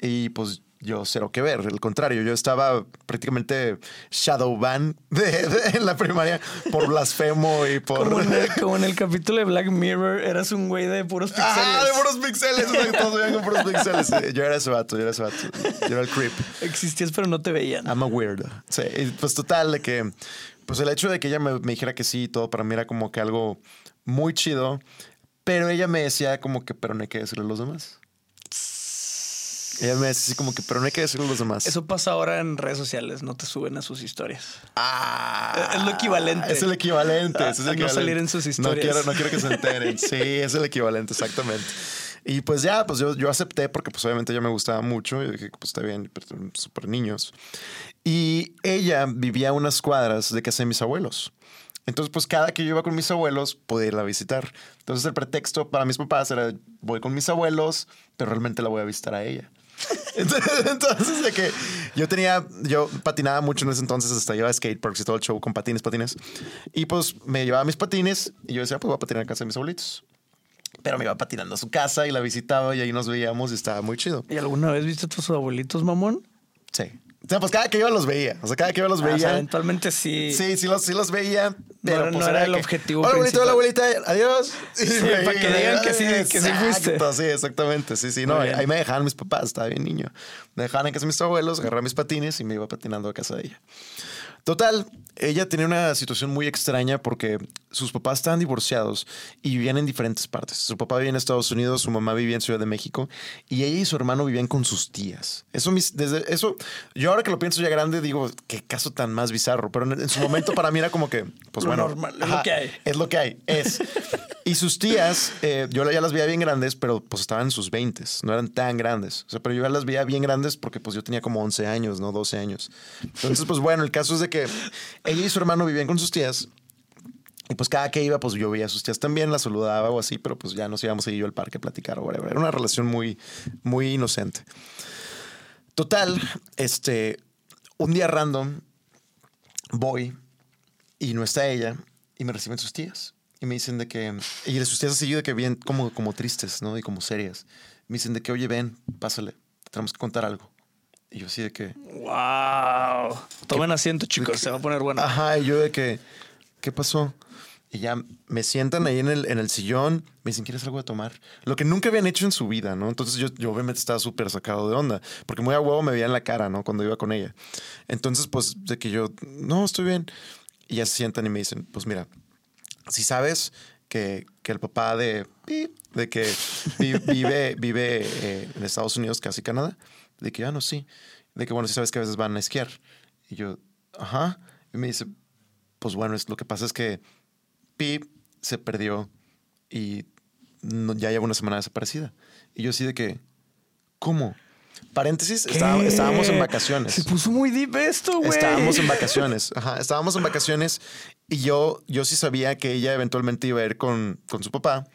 y pues yo cero que ver, al contrario, yo estaba prácticamente shadow ban de, de- en la primaria por blasfemo y por... Como en, el, como en el capítulo de Black Mirror, eras un güey de puros pixeles. Ah, de puros pixeles, todos veían con puros pixeles. Yo era ese vato, yo era ese vato. Yo era el creep. Existías, pero no te veían. I'm a weirdo. Sí, y pues total, de que, pues el hecho de que ella me, me dijera que sí y todo, para mí era como que algo muy chido, pero ella me decía como que, pero no hay que decirle a los demás. Ella me decía así como que, pero no hay que decirle a los demás. Eso pasa ahora en redes sociales, no te suben a sus historias. Ah, Es lo equivalente. Es el equivalente. es el A no equivalente. salir en sus No historias. quiero, no quiero que se enteren. Sí, es el equivalente, exactamente. Y pues ya, pues yo, yo acepté porque pues obviamente ella me gustaba mucho. Y dije, pues está bien, pero súper niños. Y ella vivía a unas cuadras de casa de mis abuelos. Entonces, pues cada que yo iba con mis abuelos, podía irla a visitar. Entonces, el pretexto para mis papás era, voy con mis abuelos, pero realmente la voy a visitar a ella. Entonces, entonces, de que yo tenía, yo patinaba mucho en ese entonces, hasta llevaba skateparks y todo el show con patines, patines. Y pues me llevaba mis patines y yo decía, pues voy a patinar a casa de mis abuelitos. Pero me iba patinando a su casa y la visitaba y ahí nos veíamos y estaba muy chido. ¿Y alguna vez viste a tus abuelitos, mamón? Sí. O sea, pues cada que iba los veía. O sea, cada que iba los Ah, o sea, veía. eventualmente sí. Sí, sí los, sí los veía. Pero pues no era el que, objetivo Hola, abuelita, hola, abuelita. Adiós. Sí, para que digan que sí, que sí fuiste. Sí, exactamente. Sí, sí. No, ahí me dejaban mis papás. Estaba bien niño. Me dejaban en casa de mis abuelos, agarraba mis patines y me iba patinando a casa de ella. Total, ella tenía una situación muy extraña porque sus papás estaban divorciados y vivían en diferentes partes. Su papá vivía en Estados Unidos, su mamá vivía en Ciudad de México y ella y su hermano vivían con sus tías. Eso, mis- desde eso, yo ahora que lo pienso ya grande digo, qué caso tan más bizarro, pero en, en su momento para mí era como que, pues Lo bueno, normal, es lo que hay. Es lo que hay, es. Y sus tías, eh, yo ya las veía bien grandes, pero pues estaban en sus 20, no eran tan grandes. O sea, pero yo ya las veía bien grandes porque pues yo tenía como 11 años, ¿no? 12 años. Entonces, pues bueno, el caso es de que ella y su hermano vivían con sus tías. Y pues cada que iba, pues yo veía a sus tías también, las saludaba o así, pero pues ya nos íbamos a ir yo al parque a platicar o whatever. Era una relación muy, muy inocente. Total, este, un día random voy y no está ella y me reciben sus tías y me dicen de que y de sus tías así de que bien como como tristes no y como serias me dicen de que oye ven pásale te tenemos que contar algo y yo así de que Wow. Tomen asiento, chicos. Se va a poner bueno. ajá y yo de que qué pasó y ya me sientan ahí en el, en el sillón, me dicen, ¿quieres algo de tomar? Lo que nunca habían hecho en su vida, ¿no? Entonces yo, yo obviamente estaba súper sacado de onda, porque muy a huevo me veía en la cara, ¿no? Cuando iba con ella. Entonces, pues, de que yo, no, estoy bien. Y ya se sientan y me dicen, pues mira, si sabes que, que el papá de, de que vi- vive, vive eh, en Estados Unidos, casi Canadá, de que ya no, sí. De que bueno, si sabes que a veces van a esquiar. Y yo, ajá. Y me dice, pues bueno, es, lo que pasa es que Pip se perdió y no- ya lleva una semana desaparecida. Y yo así de que, ¿cómo? Paréntesis, estábamos en vacaciones. Se puso muy deep esto, güey. Estábamos en vacaciones. Ajá, estábamos en vacaciones y yo, yo sí sabía que ella eventualmente iba a ir con, con su papá.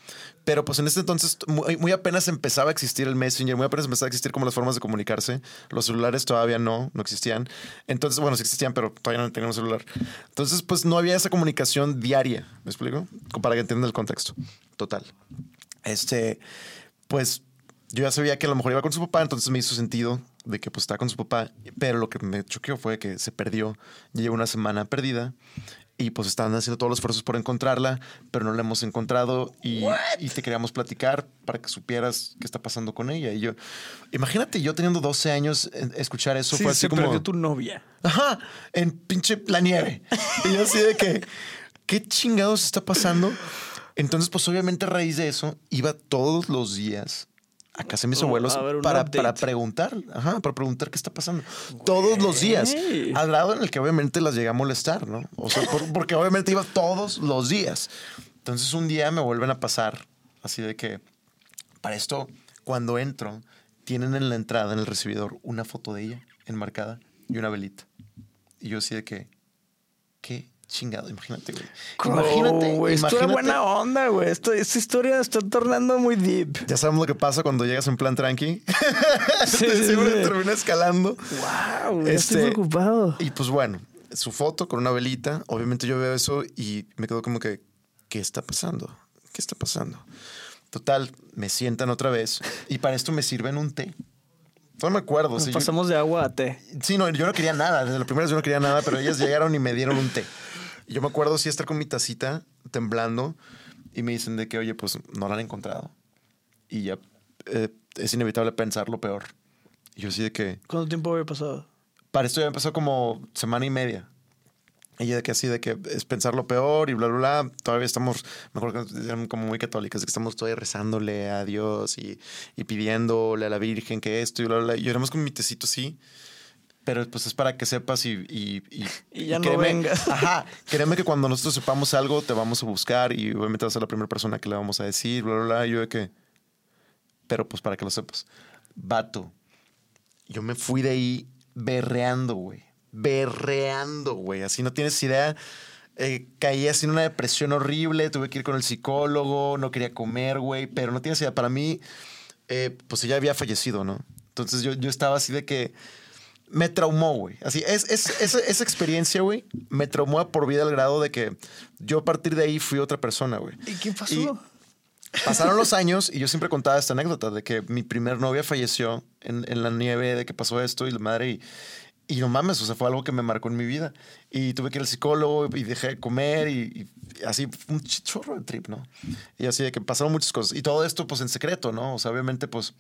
Pero pues en ese entonces muy, apenas empezaba a existir el Messenger, muy apenas empezaba a existir como las formas de comunicarse. Los celulares todavía no, no existían. Entonces, bueno, sí existían, pero todavía no teníamos celular. Entonces, pues no había esa comunicación diaria, ¿me explico? Para que entiendan el contexto. Total. Este, pues yo ya sabía que a lo mejor iba con su papá, entonces me hizo sentido de que pues estaba con su papá, pero lo que me choqueó fue que se perdió. Ya lleva una semana perdida y pues estaban haciendo todos los esfuerzos por encontrarla, pero no la hemos encontrado y, y te queríamos platicar para que supieras qué está pasando con ella. Y yo, imagínate yo teniendo 12 años, en- escuchar eso Sí, fue así se como... perdió tu novia. Ajá, en pinche la nieve. Y yo así de que, ¿qué chingados está pasando? Entonces, pues obviamente a raíz de eso, iba todos los días a casa de mis abuelos ver, para, para preguntar, ajá, para preguntar qué está pasando. Todos los días. Al grado en el que obviamente las llegué a molestar, ¿no? O sea, por- porque obviamente iba todos los días. Entonces un día me vuelven a pasar, así de que, para esto, cuando entro, tienen en la entrada, en el recibidor, una foto de ella enmarcada y una velita. Y yo así de que, qué chingado, imagínate, güey. Imagínate, güey, esto era buena onda, güey. Esto, esta historia está tornando muy deep. Ya sabemos lo que pasa cuando llegas en plan tranqui. Sí, sí, Siempre sí. termina escalando. Wow, estoy Este, preocupado. Y pues bueno, su foto con una velita. Obviamente yo veo eso y me quedo como que, ¿qué está pasando? ¿Qué está pasando? Total, me sientan otra vez y para esto me sirven un té. No me acuerdo. Nos sí, yo- pasamos de agua a té. Sí, no, yo no quería nada. Desde la primera vez yo no quería nada, pero ellas llegaron y me dieron un té. Y yo me acuerdo sí estar con mi tacita temblando y me dicen de que, oye, pues no la han encontrado. Y ya eh, es inevitable pensar lo peor. Y yo así de que, ¿Cuánto tiempo había pasado? para esto ya empezó como semana y media. Y de que así, de que es pensar lo peor y bla, bla, bla. Todavía estamos, me acuerdo que como muy católicas, de que estamos todavía rezándole a Dios y, y pidiéndole a la Virgen que esto y bla, bla, bla. Y lloramos con mi tecito, sí. Pero pues es para que sepas y... Y, y, Y ya no créeme- vengas. Ajá. Créeme que cuando nosotros sepamos algo, te vamos a buscar y obviamente vas a ser la primera persona que le vamos a decir, bla, bla, bla. Y yo de que... Pero pues para que lo sepas. Vato, yo me fui de ahí berreando, güey. Berreando, güey. Así no tienes idea. Eh, caí así en una depresión horrible. Tuve que ir con el psicólogo. No quería comer, güey. Pero no tienes idea. Para mí, eh, pues ella había fallecido, ¿no? Entonces yo, yo estaba así de que me traumó, güey. Así, es, es- esa, esa experiencia, güey, me traumó por vida al grado de que yo a partir de ahí fui otra persona, güey. ¿Y qué pasó? Y pasaron los años y yo siempre contaba esta anécdota de que mi primer novia falleció en, en la nieve, de que pasó esto y la madre y, y no mames, o sea, fue algo que me marcó en mi vida. Y tuve que ir al psicólogo y dejé de comer y, y así, un ch- chorro de trip, ¿no? Y así de que pasaron muchas cosas. Y todo esto, pues, en secreto, ¿no? O sea, obviamente, pues,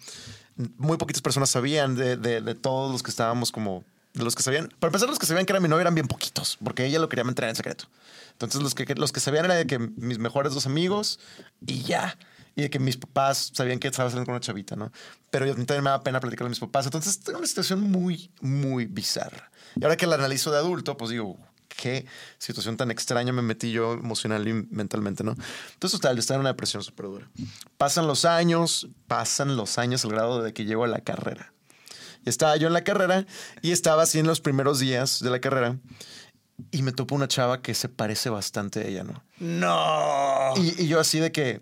muy poquitas personas sabían de, de- de todos los que estábamos como... De los que sabían... Para empezar, los que sabían que era mi novia eran bien poquitos, porque ella lo quería mantener en secreto. Entonces, los que, los que sabían era de que mis mejores dos amigos y ya. Y de que mis papás sabían que estaba saliendo con una chavita, ¿no? Pero yo también me daba pena platicarle a mis papás. Entonces, era una situación muy, muy bizarra. Y ahora que la analizo de adulto, pues digo, qué situación tan extraña me metí yo emocional y mentalmente, ¿no? Entonces, total, estaba en una depresión súper dura. Pasan los años, pasan los años al grado de que llego a la carrera. Y estaba yo en la carrera y estaba así en los primeros días de la carrera y me topo una chava que se parece bastante a ella, ¿no? No. Y, y yo así de que,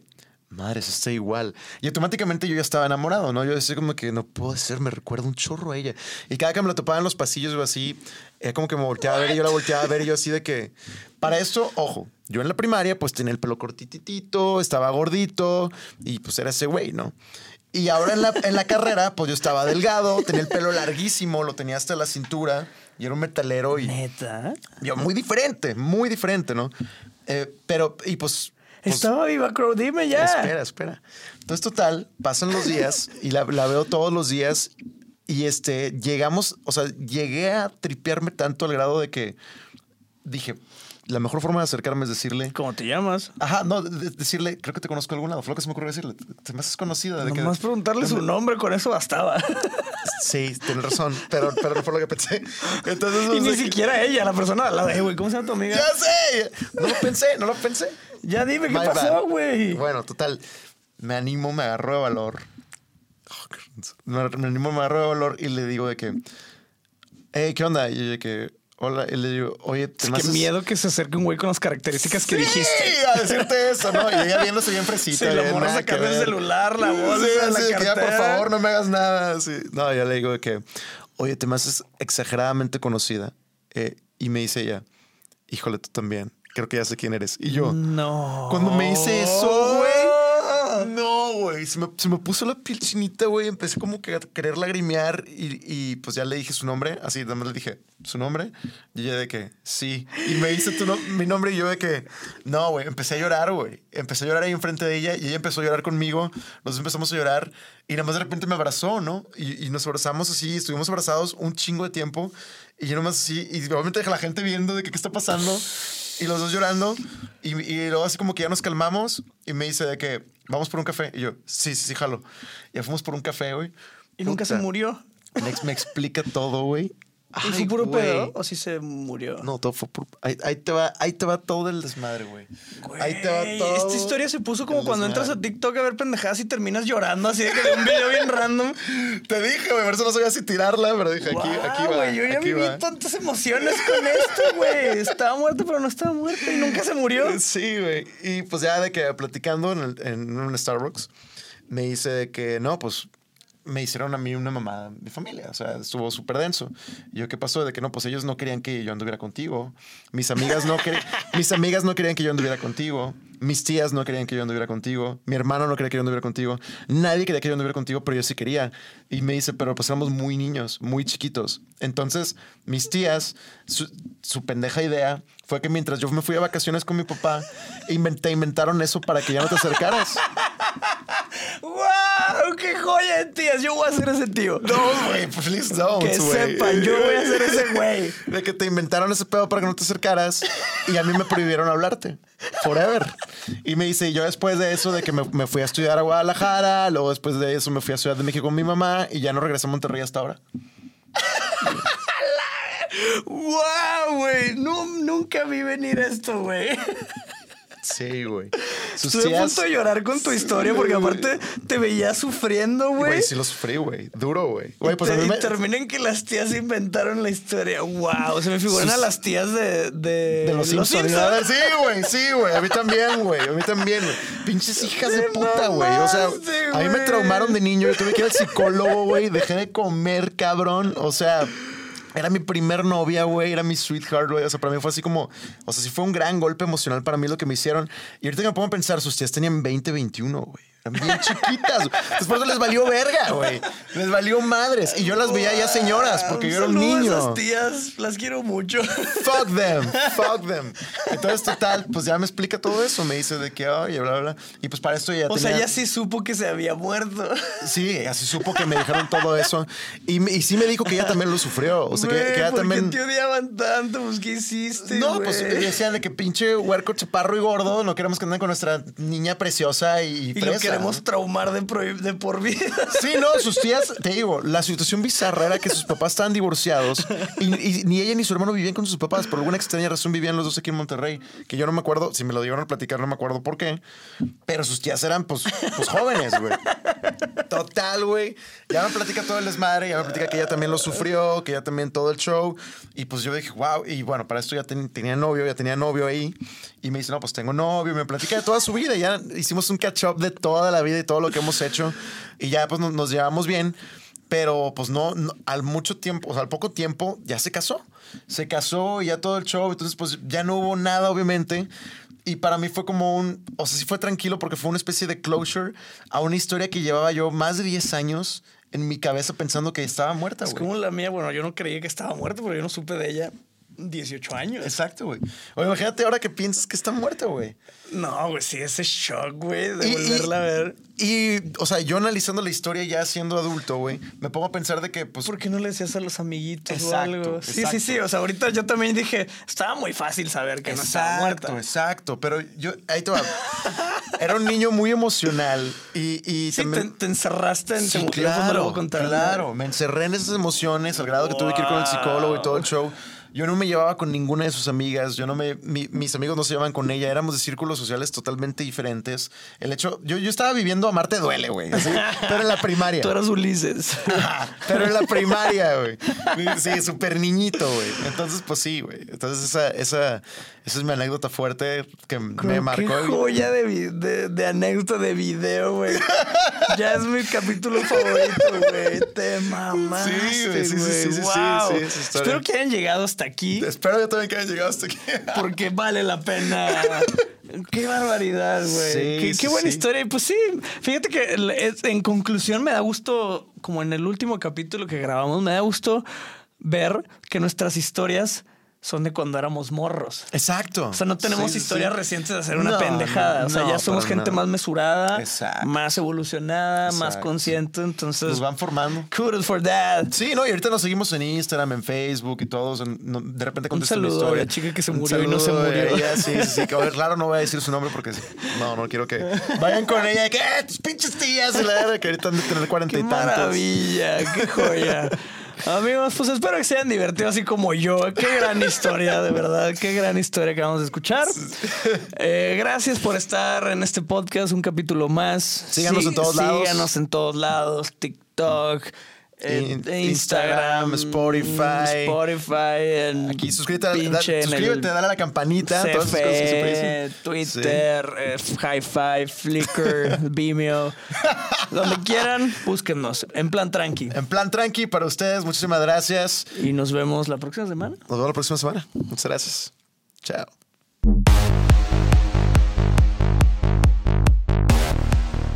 madre, se está igual. Y automáticamente yo ya estaba enamorado, ¿no? Yo decía como que no puedo ser, me recuerda un chorro a ella. Y cada que me la topaba en los pasillos o así, era como que me volteaba a ver y yo la volteaba a ver y yo así de que, para esto, ojo, yo en la primaria pues tenía el pelo cortitito, estaba gordito y pues era ese güey, ¿no? Y ahora en la, en la carrera, pues yo estaba delgado, tenía el pelo larguísimo, lo tenía hasta la cintura y era un metalero y Neta. yo, muy diferente, muy diferente, ¿no? Eh, pero, y pues... pues, Estaba viva, Crow. Dime ya. Espera, espera. Entonces, total, pasan los días y la, la veo todos los días y este, llegamos, o sea, llegué a tripearme tanto al grado de que dije, la mejor forma de acercarme es decirle... ¿Cómo te llamas? Ajá, no, de- de- decirle, creo que te conozco de algún lado. Fue lo que se me ocurrió decirle. Te me haces conocida. De que- Nomás preguntarle su nombre, con eso bastaba. Sí, tienes razón, pero, pero no fue lo que pensé. Entonces, y ni que- siquiera ella, la persona al lado. Eh, güey, ¿cómo se llama tu amiga? ¡Ya sé! No lo pensé, no lo pensé. Ya dime qué pasó, güey. Bueno, total. Me animo, me agarro de valor. Oh. Me, me animo, me agarro de valor y le digo de que, hey, ¿qué onda? Y yo de que, hola. Y le digo, oye, te me Qué haces- miedo que se acerque un güey con las características que Sí, dijiste. a decirte eso, ¿no? Y ella viéndose bien fresita. Sí, la morra que sacando el celular, la bolsa, Sí, la así de que ya, por cartera. favor, no me hagas nada. Sí. No, yo le digo que, oye, te me haces exageradamente conocida. Eh, y me dice ella, híjole, tú también. Creo que ya sé quién eres. Y yo, No. Cuando me hice eso, güey. Se me, se me puso la piel chinita, güey. Empecé como que a querer lagrimear y, y, pues ya le dije su nombre. Así, nada más le dije su nombre. Y ella de que sí. Y me dice tu no- mi nombre y yo de que no, güey. Empecé a llorar, güey. Empecé a llorar ahí enfrente de ella y ella empezó a llorar conmigo. Nos empezamos a llorar y nada más de repente me abrazó, ¿no? Y, y nos abrazamos así. Estuvimos abrazados un chingo de tiempo. Y yo nomás así. Y obviamente la gente viendo de que qué está pasando. Y los dos llorando. Y, y luego así como que ya nos calmamos. Y me dice de que vamos por un café. Y yo, sí, sí, sí, jalo. Ya fuimos por un café, güey. Y nunca se murió. Me, ex- me explica todo, güey. ¿Y Ay, fue puro güey. pedo? ¿O sí se murió? No, todo fue por... Ahí, ahí te va, ahí te va todo el desmadre, güey. Ahí te va todo. Esta historia se puso como cuando entras a. TikTok a ver pendejadas y terminas llorando así de que de un video bien random. Te dije, güey, por eso no sabía si tirarla, pero dije, aquí, aquí va. güey, yo ya viví va. tantas emociones con esto, güey. Estaba muerto, pero no estaba muerto y nunca se murió. Sí, güey. Y pues ya de que platicando en, el- en un Starbucks, me dice de que no, pues me hicieron a mí una mamá de familia. O sea, estuvo súper denso. Y yo, ¿qué pasó? De que no, pues ellos no querían que yo anduviera contigo. Mis amigas no, querían, mis amigas no querían que yo anduviera contigo. Mis tías no querían que yo anduviera contigo. Mi hermano no quería que yo anduviera contigo. Nadie quería que yo anduviera contigo, pero yo sí quería. Y me dice, pero pues éramos muy niños, muy chiquitos. Entonces, mis tías, su, su pendeja idea fue que mientras yo me fui a vacaciones con mi papá, inven- te inventaron eso para que ya no te acercaras. ¡Wow! ¡Qué joya de tías! Yo voy a ser ese tío. No, güey, please don't, que güey. sepan, yo voy a ser ese güey. De que te inventaron ese pedo para que no te acercaras y a mí me prohibieron hablarte. Forever. Y me dice, yo después de eso, de que me, me fui a estudiar a Guadalajara, luego después de eso me fui a Ciudad de México con mi mamá y ya no regresé a Monterrey hasta ahora. ¡Wow, güey! No, nunca vi venir esto, güey. Sí, güey. Estuve a punto de llorar con tu historia porque aparte te veía sufriendo, güey. Güey, sí lo sufrí, güey. Duro, güey. Pues a mí me... termina en que las tías inventaron la historia. ¡Wow! Se me figuran Sus- a las tías de, de, De los Simpsons. Simpson. Sí, güey, sí, güey. A mí también, güey. A mí también, güey. Pinches hijas de puta, güey. O sea, a mí me traumaron de niño. Yo tuve que ir al psicólogo, güey. Dejé de comer, cabrón. O sea, era mi primer novia, güey. Era mi sweetheart, güey. O sea, para mí fue así como. O sea, sí fue un gran golpe emocional para mí lo que me hicieron. Y ahorita que me pongo a pensar, sus tías tenían 20, 21, güey. Bien chiquitas. güey. Después les valió verga, güey. Les valió madres. Y yo las veía ya señoras porque yo era un saludo a niño. esas tías, las quiero mucho. Fuck them, fuck them. Entonces, total, pues ya me explica todo eso. Me dice de que, oye, bla, bla, bla. Y pues para esto ya O tenía... sea, ella sí supo que se había muerto. Sí, así supo que me dijeron todo eso. Y, y sí me dijo que ella también lo sufrió. O sea, que, Güey, que ella ¿por también... qué te odiaban tanto? Pues, ¿qué hiciste, No, güey? pues decían de que pinche huerco, chaparro y gordo, no queremos que anden con nuestra niña preciosa y, Y fresa, lo traumar de, de por vida. Sí, no, sus tías, te digo, la situación bizarra era que sus papás estaban divorciados y, y ni ella ni su hermano vivían con sus papás. Por alguna extraña razón vivían los dos aquí en Monterrey, que yo no me acuerdo, si me lo dieron a platicar, no me acuerdo por qué, pero sus tías eran pues, pues jóvenes, güey. Total, güey. Ya me platica todo el desmadre, ya me platica que ella también lo sufrió, que ella también todo el show. Y pues yo dije, wow. Y bueno, para esto ya ten- tenía novio, ya tenía novio ahí. Y me dice, no, pues tengo novio. Y me platica de toda su vida. Ya hicimos un catch up de toda la vida y todo lo que hemos hecho. Y ya pues nos, nos llevamos bien. Pero pues no, no, al mucho tiempo, o sea, al poco tiempo ya se casó. Se casó y ya todo el show. Entonces pues ya no hubo nada, obviamente. Y para mí fue como un, o sea, sí fue tranquilo porque fue una especie de closure a una historia que llevaba yo más de 10 años en mi cabeza pensando que estaba muerta, Es güey. como la mía. Bueno, yo no creía que estaba muerta, pero yo no supe de ella 18 años. Exacto, güey. Oye, imagínate ahora que piensas que está muerta, güey. No, güey, sí, ese shock, güey, de Y- y- volverla a ver. Y, o sea, yo analizando la historia ya siendo adulto, güey, me pongo a pensar de que, pues, ¿Por qué no le decías a los amiguitos Exacto, o algo? Sí, exacto. sí, sí. O sea, ahorita yo también dije, estaba muy fácil saber que no estaba muerta. Exacto, pero yo, ahí te va. Era un niño muy emocional y, y Sí, te, también... te encerraste en Sí, contar. claro. Me encerré en esas emociones al grado que tuve que ir con el psicólogo y todo el show. Yo no me llevaba con ninguna de sus amigas. Yo no me, mi- mis amigos no se llevaban con ella. Éramos de círculos sociales totalmente diferentes. El hecho, yo, yo estaba viviendo Amarte duele, güey. Pero en la primaria. Tú eras Ulises. Pero en la primaria, güey. Sí, súper niñito, güey. Entonces, pues sí, güey. Entonces, esa, esa, esa es mi anécdota fuerte que me Qué marcó. joya de, de, de anécdota de video, güey. ya es mi capítulo favorito, güey. Te mamaste, Sí, güey, sí, sí, sí, sí, sí. Espero que hayan llegado hasta aquí Espero yo también que hayan llegado hasta aquí. porque vale la pena Qué barbaridad, güey. Sí, qué, sí, qué buena sí. historia. Y pues sí, fíjate que en conclusión me da gusto, como en el último capítulo que grabamos, me da gusto ver que nuestras historias son de cuando éramos morros. Exacto. O sea, no tenemos Sí, historias sí. recientes de hacer una No, pendejada. no, o sea, ya somos gente más mesurada, Exacto. más evolucionada, más consciente. Entonces, Nos van formando. kudos for that. Sí, no, y ahorita nos seguimos en Instagram, en Facebook y todos. en- de repente contestan una saludo a historia. la chica que se murió y no se murió. ella, sí, sí, sí. que, Claro, no voy a decir su nombre porque no, no quiero que vayan con ella. Que "Eh, tus pinches tías, y la verdad que ahorita han de tener cuarenta y tantos. maravilla, qué joya. Amigos, pues espero que se hayan divertido así como yo. Qué gran historia, de verdad. Qué gran historia que vamos a escuchar. Eh, gracias por estar en este podcast, un capítulo más. Síganos en todos lados. Síganos en todos lados. TikTok, In- Instagram, Spotify. Spotify, Aquí suscríbete, da- suscríbete, dale a la campanita. todas esas cosas que siempre CFE, dicen. Twitter, eh, Hi-Fi, Flickr, Vimeo. Donde quieran, búsquennos. En plan tranqui. En plan tranqui para ustedes, muchísimas gracias. Y nos vemos la próxima semana. Nos vemos la próxima semana. Muchas gracias. Chao.